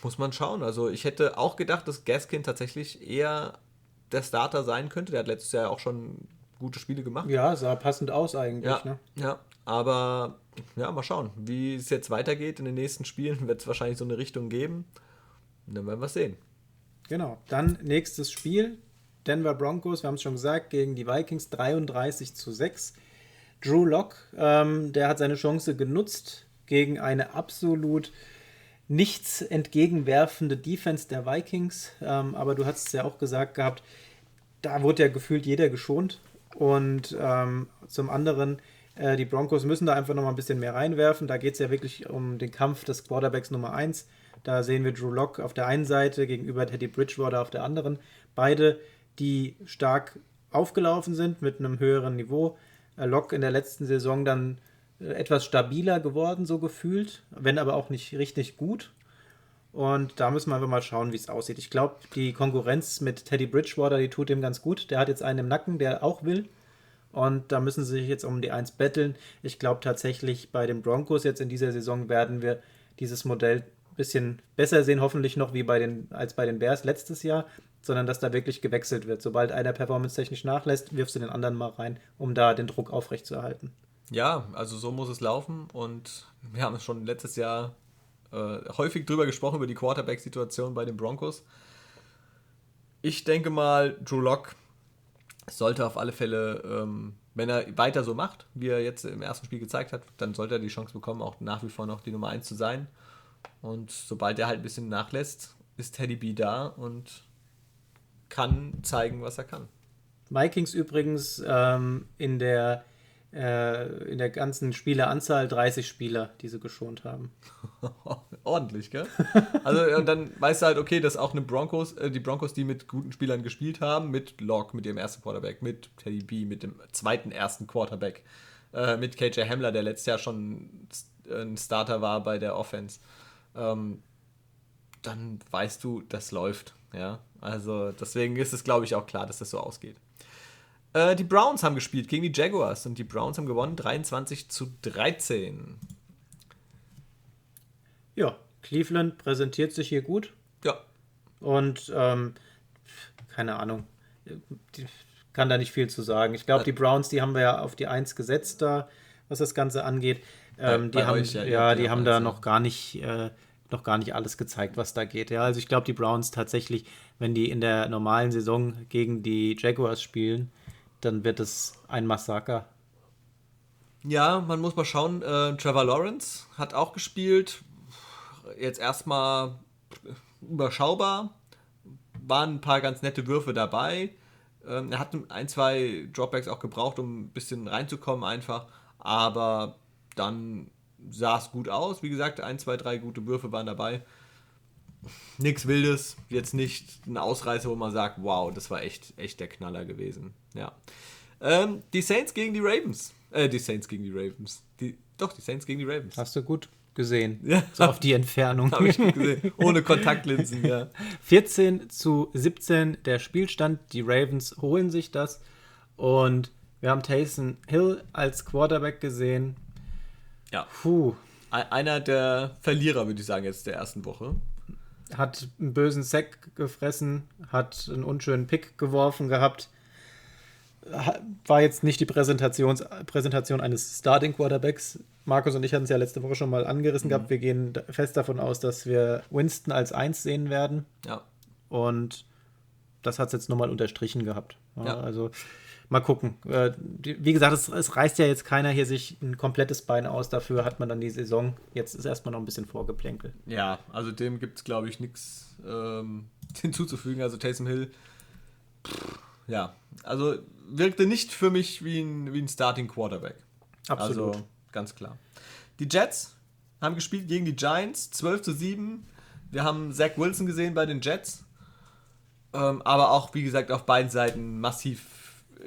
muss man schauen. Also ich hätte auch gedacht, dass Gaskin tatsächlich eher der Starter sein könnte. Der hat letztes Jahr auch schon gute Spiele gemacht. Ja, sah passend aus eigentlich. Ja, ne? ja aber ja, mal schauen, wie es jetzt weitergeht in den nächsten Spielen. <laughs> Wird es wahrscheinlich so eine Richtung geben. Und dann werden wir sehen. Genau. Dann nächstes Spiel. Denver Broncos, wir haben es schon gesagt, gegen die Vikings 33 zu 6. Drew Locke, ähm, der hat seine Chance genutzt gegen eine absolut nichts entgegenwerfende Defense der Vikings. Ähm, aber du hast es ja auch gesagt gehabt, da wurde ja gefühlt jeder geschont. Und ähm, zum anderen, die Broncos müssen da einfach nochmal ein bisschen mehr reinwerfen. Da geht es ja wirklich um den Kampf des Quarterbacks Nummer 1. Da sehen wir Drew Locke auf der einen Seite gegenüber Teddy Bridgewater auf der anderen. Beide, die stark aufgelaufen sind mit einem höheren Niveau. Äh, Locke in der letzten Saison dann äh, etwas stabiler geworden, so gefühlt, wenn aber auch nicht richtig gut. Und da müssen wir einfach mal schauen, wie es aussieht. Ich glaube, die Konkurrenz mit Teddy Bridgewater, die tut ihm ganz gut. Der hat jetzt einen im Nacken, der auch will. Und da müssen sie sich jetzt um die Eins betteln. Ich glaube tatsächlich, bei den Broncos jetzt in dieser Saison werden wir dieses Modell ein bisschen besser sehen, hoffentlich noch wie bei den, als bei den Bears letztes Jahr, sondern dass da wirklich gewechselt wird. Sobald einer performance-technisch nachlässt, wirfst du den anderen mal rein, um da den Druck aufrechtzuerhalten. Ja, also so muss es laufen. Und wir haben schon letztes Jahr äh, häufig drüber gesprochen, über die Quarterback-Situation bei den Broncos. Ich denke mal, Drew Lock sollte auf alle Fälle, ähm, wenn er weiter so macht, wie er jetzt im ersten Spiel gezeigt hat, dann sollte er die Chance bekommen, auch nach wie vor noch die Nummer 1 zu sein. Und sobald er halt ein bisschen nachlässt, ist Teddy B da und kann zeigen, was er kann. Vikings übrigens ähm, in der äh, in der ganzen Spieleranzahl 30 Spieler, die sie geschont haben. <laughs> Ordentlich, gell? Also und dann weißt du halt, okay, dass auch eine Broncos, äh, die Broncos, die mit guten Spielern gespielt haben, mit Locke, mit ihrem ersten Quarterback, mit Teddy B, mit dem zweiten ersten Quarterback, äh, mit KJ Hamler, der letztes Jahr schon ein Starter war bei der Offense, ähm, dann weißt du, das läuft. Ja, also deswegen ist es, glaube ich, auch klar, dass das so ausgeht. Äh, die Browns haben gespielt gegen die Jaguars und die Browns haben gewonnen 23 zu 13. Ja, Cleveland präsentiert sich hier gut. Ja. Und ähm, keine Ahnung, kann da nicht viel zu sagen. Ich glaube, die Browns, die haben wir ja auf die 1 gesetzt da, was das Ganze angeht. Ähm, die haben, ja, ja, die haben da noch gar nicht äh, noch gar nicht alles gezeigt, was da geht. Ja, also ich glaube, die Browns tatsächlich, wenn die in der normalen Saison gegen die Jaguars spielen, dann wird es ein Massaker. Ja, man muss mal schauen. Äh, Trevor Lawrence hat auch gespielt. Jetzt erstmal überschaubar. Waren ein paar ganz nette Würfe dabei. Ähm, er hat ein, zwei Dropbacks auch gebraucht, um ein bisschen reinzukommen, einfach. Aber dann sah es gut aus. Wie gesagt, ein, zwei, drei gute Würfe waren dabei. Nichts Wildes, jetzt nicht ein Ausreißer, wo man sagt, wow, das war echt, echt der Knaller gewesen. Ja. Ähm, die Saints gegen die Ravens. Äh, die Saints gegen die Ravens. Die, doch, die Saints gegen die Ravens. Hast du gut gesehen. <laughs> Ja. So auf die Entfernung. Habe ich gut gesehen. Ohne Kontaktlinsen, ja. <laughs> 14 zu 17 der Spielstand. Die Ravens holen sich das. Und wir haben Taysom Hill als Quarterback gesehen. Ja. Puh. Einer der Verlierer, würde ich sagen, jetzt der ersten Woche hat einen bösen Sack gefressen, hat einen unschönen Pick geworfen gehabt. War jetzt nicht die Präsentation, Präsentation eines Starting Quarterbacks. Markus und ich hatten es ja letzte Woche schon mal angerissen mhm. gehabt. Wir gehen fest davon aus, dass wir Winston als Eins sehen werden. Ja. Und das hat es jetzt nochmal unterstrichen gehabt. Ja. Also mal gucken. Äh, wie gesagt, es, es, reißt ja jetzt keiner hier sich ein komplettes Bein aus. Dafür hat man dann die Saison. Jetzt ist erstmal noch ein bisschen Vorgeplänkel. Ja, also dem gibt es, glaube ich, nichts ähm, <laughs> hinzuzufügen. Also Taysom Hill, pff, ja, also wirkte nicht für mich wie ein, wie ein Starting Quarterback. Absolut. Also ganz klar. Die Jets haben gespielt gegen die Giants, 12 zu 7. Wir haben Zach Wilson gesehen bei den Jets. Ähm, aber auch, wie gesagt, auf beiden Seiten massiv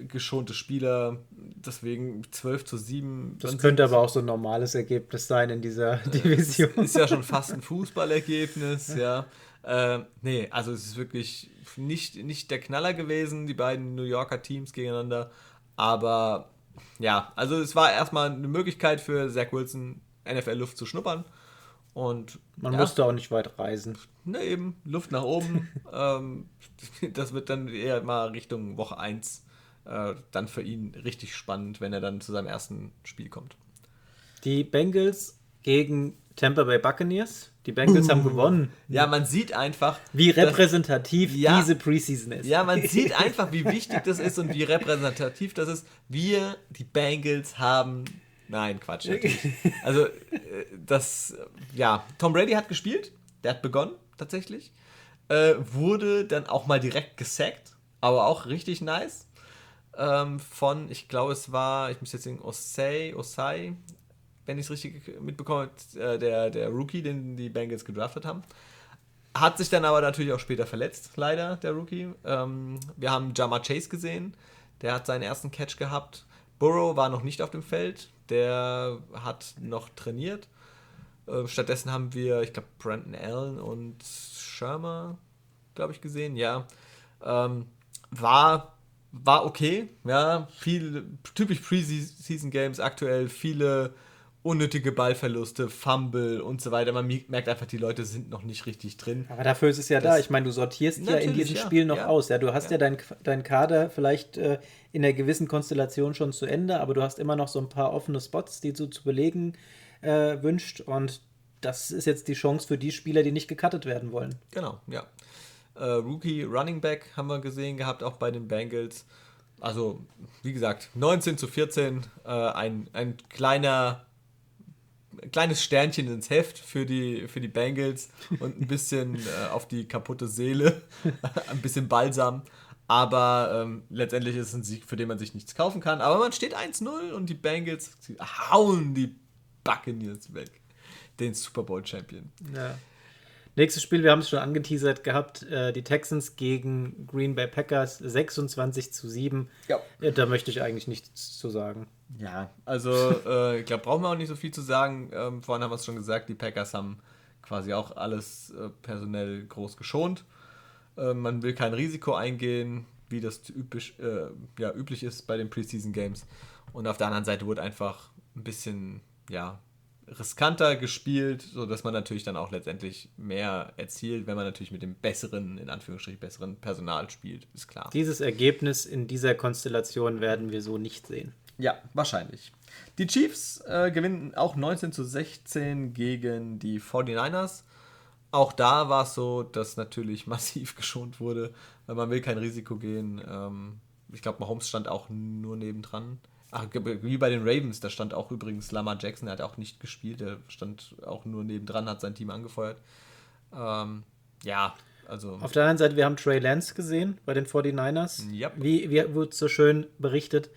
geschonte Spieler. Deswegen 12 zu 7. Das könnte aber auch so ein normales Ergebnis sein in dieser äh, Division. Ist ja schon fast ein <laughs> Fußballergebnis, ja. Äh, nee, also es ist wirklich nicht, nicht der Knaller gewesen, die beiden New Yorker Teams gegeneinander. Aber ja, also es war erstmal eine Möglichkeit für Zach Wilson, NFL-Luft zu schnuppern. Und man ja, musste auch nicht weit reisen. Ne, eben, Luft nach oben. <laughs> ähm, das wird dann eher mal Richtung Woche 1 äh, dann für ihn richtig spannend, wenn er dann zu seinem ersten Spiel kommt. Die Bengals gegen Tampa Bay Buccaneers. Die Bengals uh. haben gewonnen. Ja, man sieht einfach, wie repräsentativ dass, ja, diese Preseason ist. Ja, man <laughs> sieht einfach, wie wichtig das ist und wie repräsentativ das ist. Wir, die Bengals, haben. Nein, Quatsch. Natürlich. <laughs> Also, äh, das. Ja, Tom Brady hat gespielt. Der hat begonnen, tatsächlich. Äh, wurde dann auch mal direkt gesackt. Aber auch richtig nice ähm, von, ich glaube, es war, ich muss jetzt sagen, Osei, Osei, wenn ich es richtig mitbekomme, äh, der, der Rookie, den die Bengals gedraftet haben. Hat sich dann aber natürlich auch später verletzt, leider, der Rookie. Ähm, wir haben Jama Chase gesehen, der hat seinen ersten Catch gehabt. Burrow war noch nicht auf dem Feld, der hat noch trainiert. Äh, stattdessen haben wir, ich glaube, Brandon Allen und Shermer, glaube ich, gesehen, ja. Ähm, war war okay. Ja, viel typisch Preseason Games aktuell, viele unnötige Ballverluste, Fumble und so weiter. Man merkt einfach, die Leute sind noch nicht richtig drin. Aber dafür ist es ja das, da. Ich meine, du sortierst ja in diesem ja, Spiel noch ja, aus. Ja, du hast ja, ja deinen dein Kader vielleicht äh, in einer gewissen Konstellation schon zu Ende, aber du hast immer noch so ein paar offene Spots, die du zu belegen äh, wünscht. Und das ist jetzt die Chance für die Spieler, die nicht gecuttet werden wollen. Genau, ja äh, Rookie Running Back haben wir gesehen gehabt, auch bei den Bengals. Also, wie gesagt, 19 zu 14, äh, ein, ein kleiner, kleines Sternchen ins Heft für die, für die Bengals und ein bisschen <laughs> äh, auf die kaputte Seele, <laughs> ein bisschen Balsam. Aber ähm, letztendlich ist es ein Sieg, für den man sich nichts kaufen kann. Aber man steht 1-0 und die Bengals hauen die Buccaneers weg. Den Super Bowl Champion. Ja. Nächstes Spiel, wir haben es schon angeteasert gehabt, äh, die Texans gegen Green Bay Packers 26 zu 7. Ja. Äh, da möchte ich eigentlich nichts zu sagen. Ja, also äh, ich glaube, brauchen wir auch nicht so viel zu sagen. Ähm, vorhin haben wir es schon gesagt, die Packers haben quasi auch alles äh, personell groß geschont. Ähm, man will kein Risiko eingehen, wie das üblich, äh, ja, üblich ist bei den Preseason Games. Und auf der anderen Seite wurde einfach ein bisschen, ja, riskanter gespielt, sodass man natürlich dann auch letztendlich mehr erzielt, wenn man natürlich mit dem besseren, in Anführungsstrichen besseren Personal spielt, ist klar. Dieses Ergebnis in dieser Konstellation werden wir so nicht sehen. Ja, wahrscheinlich. Die Chiefs äh, gewinnen auch 19 zu 16 gegen die 49ers. Auch da war es so, dass natürlich <laughs> massiv geschont wurde, weil man will kein Risiko gehen. Ähm, ich glaube, Mahomes stand auch nur nebendran. Ach, wie bei den Ravens, da stand auch übrigens Lamar Jackson, der hat auch nicht gespielt, der stand auch nur nebendran, hat sein Team angefeuert. Ähm, ja, also. Auf der anderen Seite, wir haben Trey Lance gesehen bei den 49ers. Yep. Wie, wie wird so schön berichtet,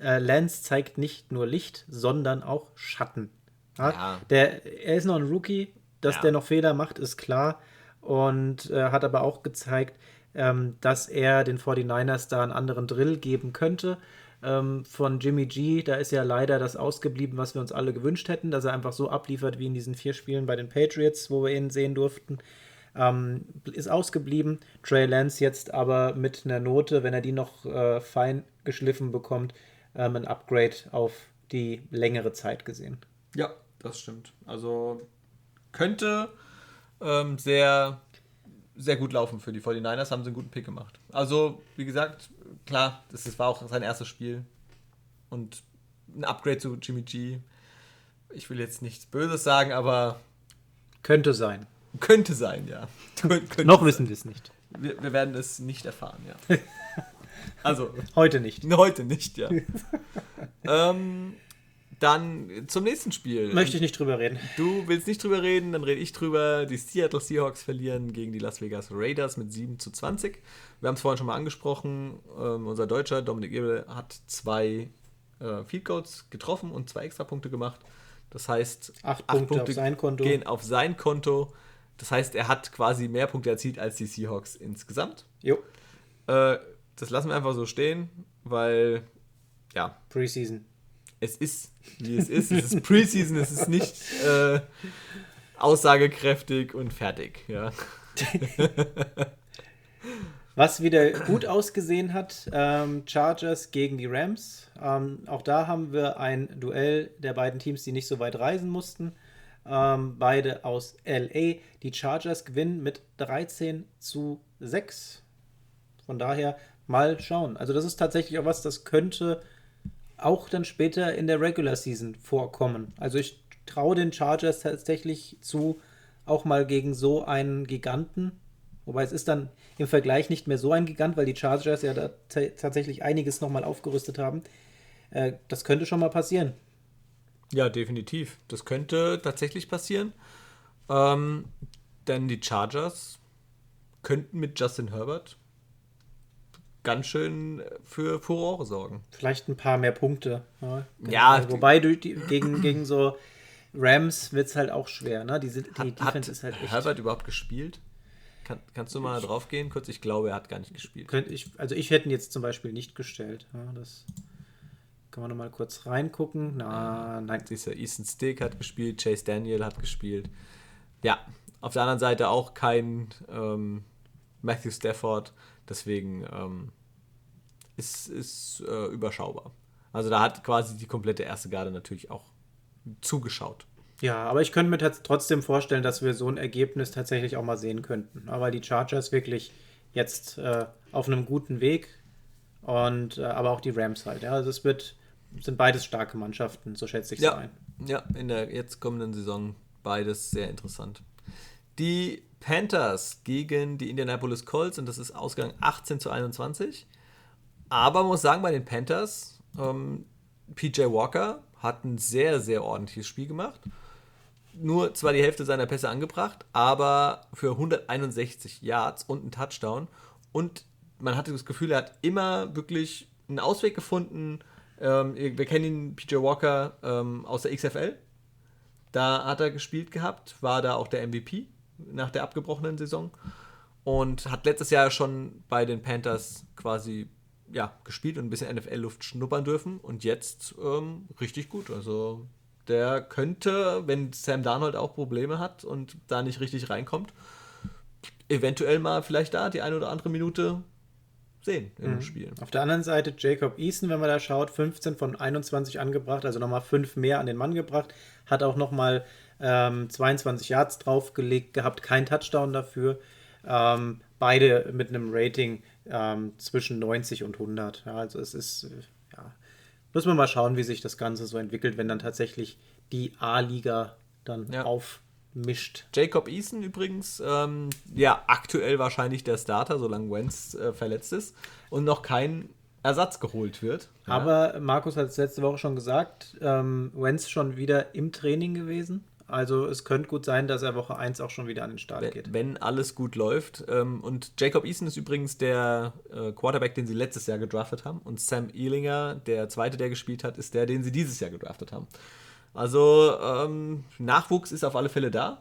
äh, Lance zeigt nicht nur Licht, sondern auch Schatten. Ja? ja. Der, er ist noch ein Rookie, dass ja. der noch Fehler macht, ist klar. Und äh, hat aber auch gezeigt, ähm, dass er den 49ers da einen anderen Drill geben könnte ähm, von Jimmy G, da ist ja leider das ausgeblieben, was wir uns alle gewünscht hätten, dass er einfach so abliefert wie in diesen vier Spielen bei den Patriots, wo wir ihn sehen durften. Ähm, ist ausgeblieben. Trey Lance jetzt aber mit einer Note, wenn er die noch äh, fein geschliffen bekommt, ähm, ein Upgrade auf die längere Zeit gesehen. Ja, das stimmt. Also könnte ähm, sehr, sehr gut laufen für die 49ers, haben sie einen guten Pick gemacht. Also, wie gesagt, klar, das war auch sein erstes Spiel. Und ein Upgrade zu Jimmy G. Ich will jetzt nichts Böses sagen, aber. Könnte sein. Könnte sein, ja. <laughs> könnte Noch sein. wissen wir es nicht. Wir, wir, werden es nicht erfahren, ja. <laughs> Also. Heute nicht. Heute nicht, ja. <laughs> ähm, Dann zum nächsten Spiel. Möchte ich nicht drüber reden. Du willst nicht drüber reden, dann rede ich drüber. Die Seattle Seahawks verlieren gegen die Las Vegas Raiders mit 7 zu 20. Wir haben es vorhin schon mal angesprochen. Ähm, unser Deutscher Dominik Ebel hat zwei äh, Field Goals getroffen und zwei Extrapunkte gemacht. Das heißt, acht, acht Punkte, Punkte, auf sein Konto. gehen auf sein Konto. Das heißt, er hat quasi mehr Punkte erzielt als die Seahawks insgesamt. Jo. Äh, das lassen wir einfach so stehen, weil, ja. Preseason. Es ist, wie es ist. Es ist Preseason, es ist nicht äh, aussagekräftig und fertig, ja. <laughs> Was wieder gut ausgesehen hat, ähm, Chargers gegen die Rams. Ähm, auch da haben wir ein Duell der beiden Teams, die nicht so weit reisen mussten. Ähm, beide aus LA. Die Chargers gewinnen mit 13 zu 6. Von daher mal schauen. Also das ist tatsächlich auch was, das könnte auch dann später in der Regular Season vorkommen. Also ich traue den Chargers tatsächlich zu, auch mal gegen so einen Giganten Wobei es ist dann im Vergleich nicht mehr so ein Gigant, weil die Chargers ja da tatsächlich einiges nochmal aufgerüstet haben. Äh, das könnte schon mal passieren. Ja, definitiv. Das könnte tatsächlich passieren. Ähm, denn die Chargers könnten mit Justin Herbert ganz schön für Furore sorgen. Vielleicht ein paar mehr Punkte. Ja, ja also, wobei die, gegen, gegen so Rams wird es halt auch schwer. Ne? Die, die hat, Defense hat ist halt echt. Herbert überhaupt gespielt? Kann, kannst du mal ich, drauf gehen kurz? Ich glaube, er hat gar nicht gespielt. Ich, also ich hätte ihn jetzt zum Beispiel nicht gestellt. Ja, das kann man nochmal kurz reingucken. Na, nein. Siehst du, Easton Stick hat gespielt, Chase Daniel hat gespielt. Ja, auf der anderen Seite auch kein ähm, Matthew Stafford. Deswegen ähm, ist es äh, überschaubar. Also da hat quasi die komplette erste Garde natürlich auch zugeschaut. Ja, aber ich könnte mir trotzdem vorstellen, dass wir so ein Ergebnis tatsächlich auch mal sehen könnten. weil die Chargers wirklich jetzt äh, auf einem guten Weg und äh, aber auch die Rams halt. Ja, also es wird sind beides starke Mannschaften, so schätze ich es ja. ein. Ja, in der jetzt kommenden Saison beides sehr interessant. Die Panthers gegen die Indianapolis Colts und das ist Ausgang 18 zu 21. Aber man muss sagen, bei den Panthers, ähm, PJ Walker hat ein sehr, sehr ordentliches Spiel gemacht nur zwar die Hälfte seiner Pässe angebracht, aber für 161 Yards und einen Touchdown. Und man hatte das Gefühl, er hat immer wirklich einen Ausweg gefunden. Ähm, wir kennen ihn, PJ Walker, ähm, aus der XFL. Da hat er gespielt gehabt, war da auch der MVP nach der abgebrochenen Saison und hat letztes Jahr schon bei den Panthers quasi ja, gespielt und ein bisschen NFL-Luft schnuppern dürfen und jetzt ähm, richtig gut. Also der könnte, wenn Sam Darnold auch Probleme hat und da nicht richtig reinkommt, eventuell mal vielleicht da die eine oder andere Minute sehen im mhm. Spiel. Auf der anderen Seite Jacob Eason, wenn man da schaut, 15 von 21 angebracht, also nochmal 5 mehr an den Mann gebracht, hat auch nochmal ähm, 22 Yards draufgelegt gehabt, kein Touchdown dafür. Ähm, beide mit einem Rating ähm, zwischen 90 und 100. Ja, also es ist, ja, Müssen wir mal schauen, wie sich das Ganze so entwickelt, wenn dann tatsächlich die A-Liga dann ja. aufmischt. Jacob Eason übrigens, ähm, ja, aktuell wahrscheinlich der Starter, solange Wentz äh, verletzt ist und noch kein Ersatz geholt wird. Aber Markus hat es letzte Woche schon gesagt, ähm, Wentz schon wieder im Training gewesen. Also es könnte gut sein, dass er Woche 1 auch schon wieder an den Start wenn, geht. Wenn alles gut läuft. Ähm, und Jacob Eason ist übrigens der äh, Quarterback, den sie letztes Jahr gedraftet haben. Und Sam Ehlinger, der zweite, der gespielt hat, ist der, den sie dieses Jahr gedraftet haben. Also ähm, Nachwuchs ist auf alle Fälle da.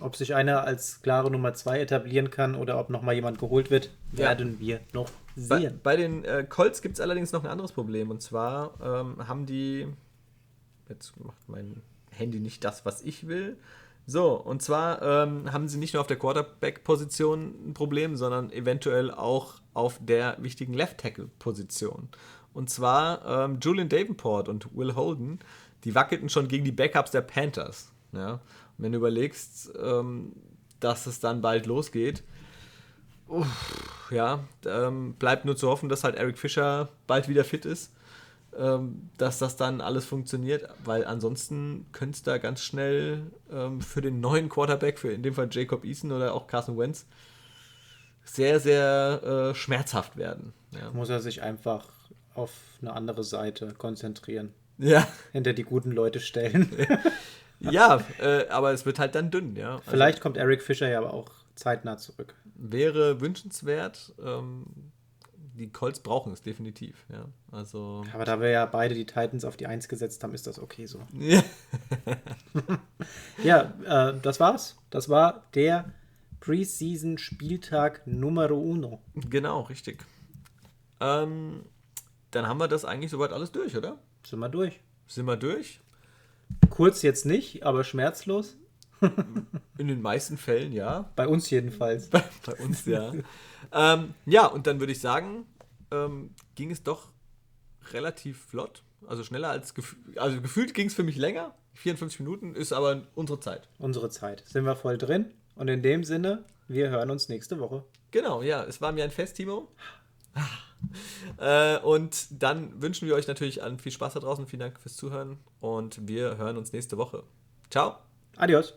Ob sich einer als klare Nummer 2 etablieren kann oder ob nochmal jemand geholt wird, werden ja. wir noch sehen. Bei, bei den äh, Colts gibt es allerdings noch ein anderes Problem. Und zwar ähm, haben die. Jetzt macht mein Handy nicht das, was ich will. So, und zwar ähm, haben sie nicht nur auf der Quarterback-Position ein Problem, sondern eventuell auch auf der wichtigen Left-Tackle-Position. Und zwar ähm, Julian Davenport und Will Holden, die wackelten schon gegen die Backups der Panthers. Ja? Und wenn du überlegst, ähm, dass es dann bald losgeht, uff, ja, ähm, bleibt nur zu hoffen, dass halt Eric Fischer bald wieder fit ist ähm, dass das dann alles funktioniert, weil ansonsten könnte es da ganz schnell ähm, für den neuen Quarterback, für in dem Fall Jacob Eason oder auch Carson Wentz, sehr, sehr äh, schmerzhaft werden. Ja. Muss er sich einfach auf eine andere Seite konzentrieren. Ja. hinter die guten Leute stellen. <laughs> Ja, äh, aber es wird halt dann dünn, ja. Also Vielleicht kommt Eric Fischer ja aber auch zeitnah zurück. wäre wünschenswert. Ähm, die Colts brauchen es definitiv, ja. Also. Aber da wir ja beide die Titans auf die Eins gesetzt haben, ist das okay so. <laughs> Ja. Ja, äh, das war's. Das war der Preseason-Spieltag Numero Uno. Genau, richtig. Ähm, dann haben wir das eigentlich soweit alles durch, oder? Sind wir durch. Sind wir durch? Kurz jetzt nicht, aber schmerzlos. In den meisten Fällen ja. Bei uns jedenfalls. Bei, <laughs> bei uns ja. ähm, ja, und dann würde ich sagen, ähm, ging es doch relativ flott. Also schneller als gefühlt. Also gefühlt ging es für mich länger. 54 Minuten ist aber unsere Zeit. Unsere Zeit. Sind wir voll drin. Und in dem Sinne, wir hören uns nächste Woche. Genau, ja, es war mir ein Fest, Timo. <laughs> Äh, und dann wünschen wir euch natürlich viel Spaß da draußen. Vielen Dank fürs Zuhören und wir hören uns nächste Woche. Ciao. Adios.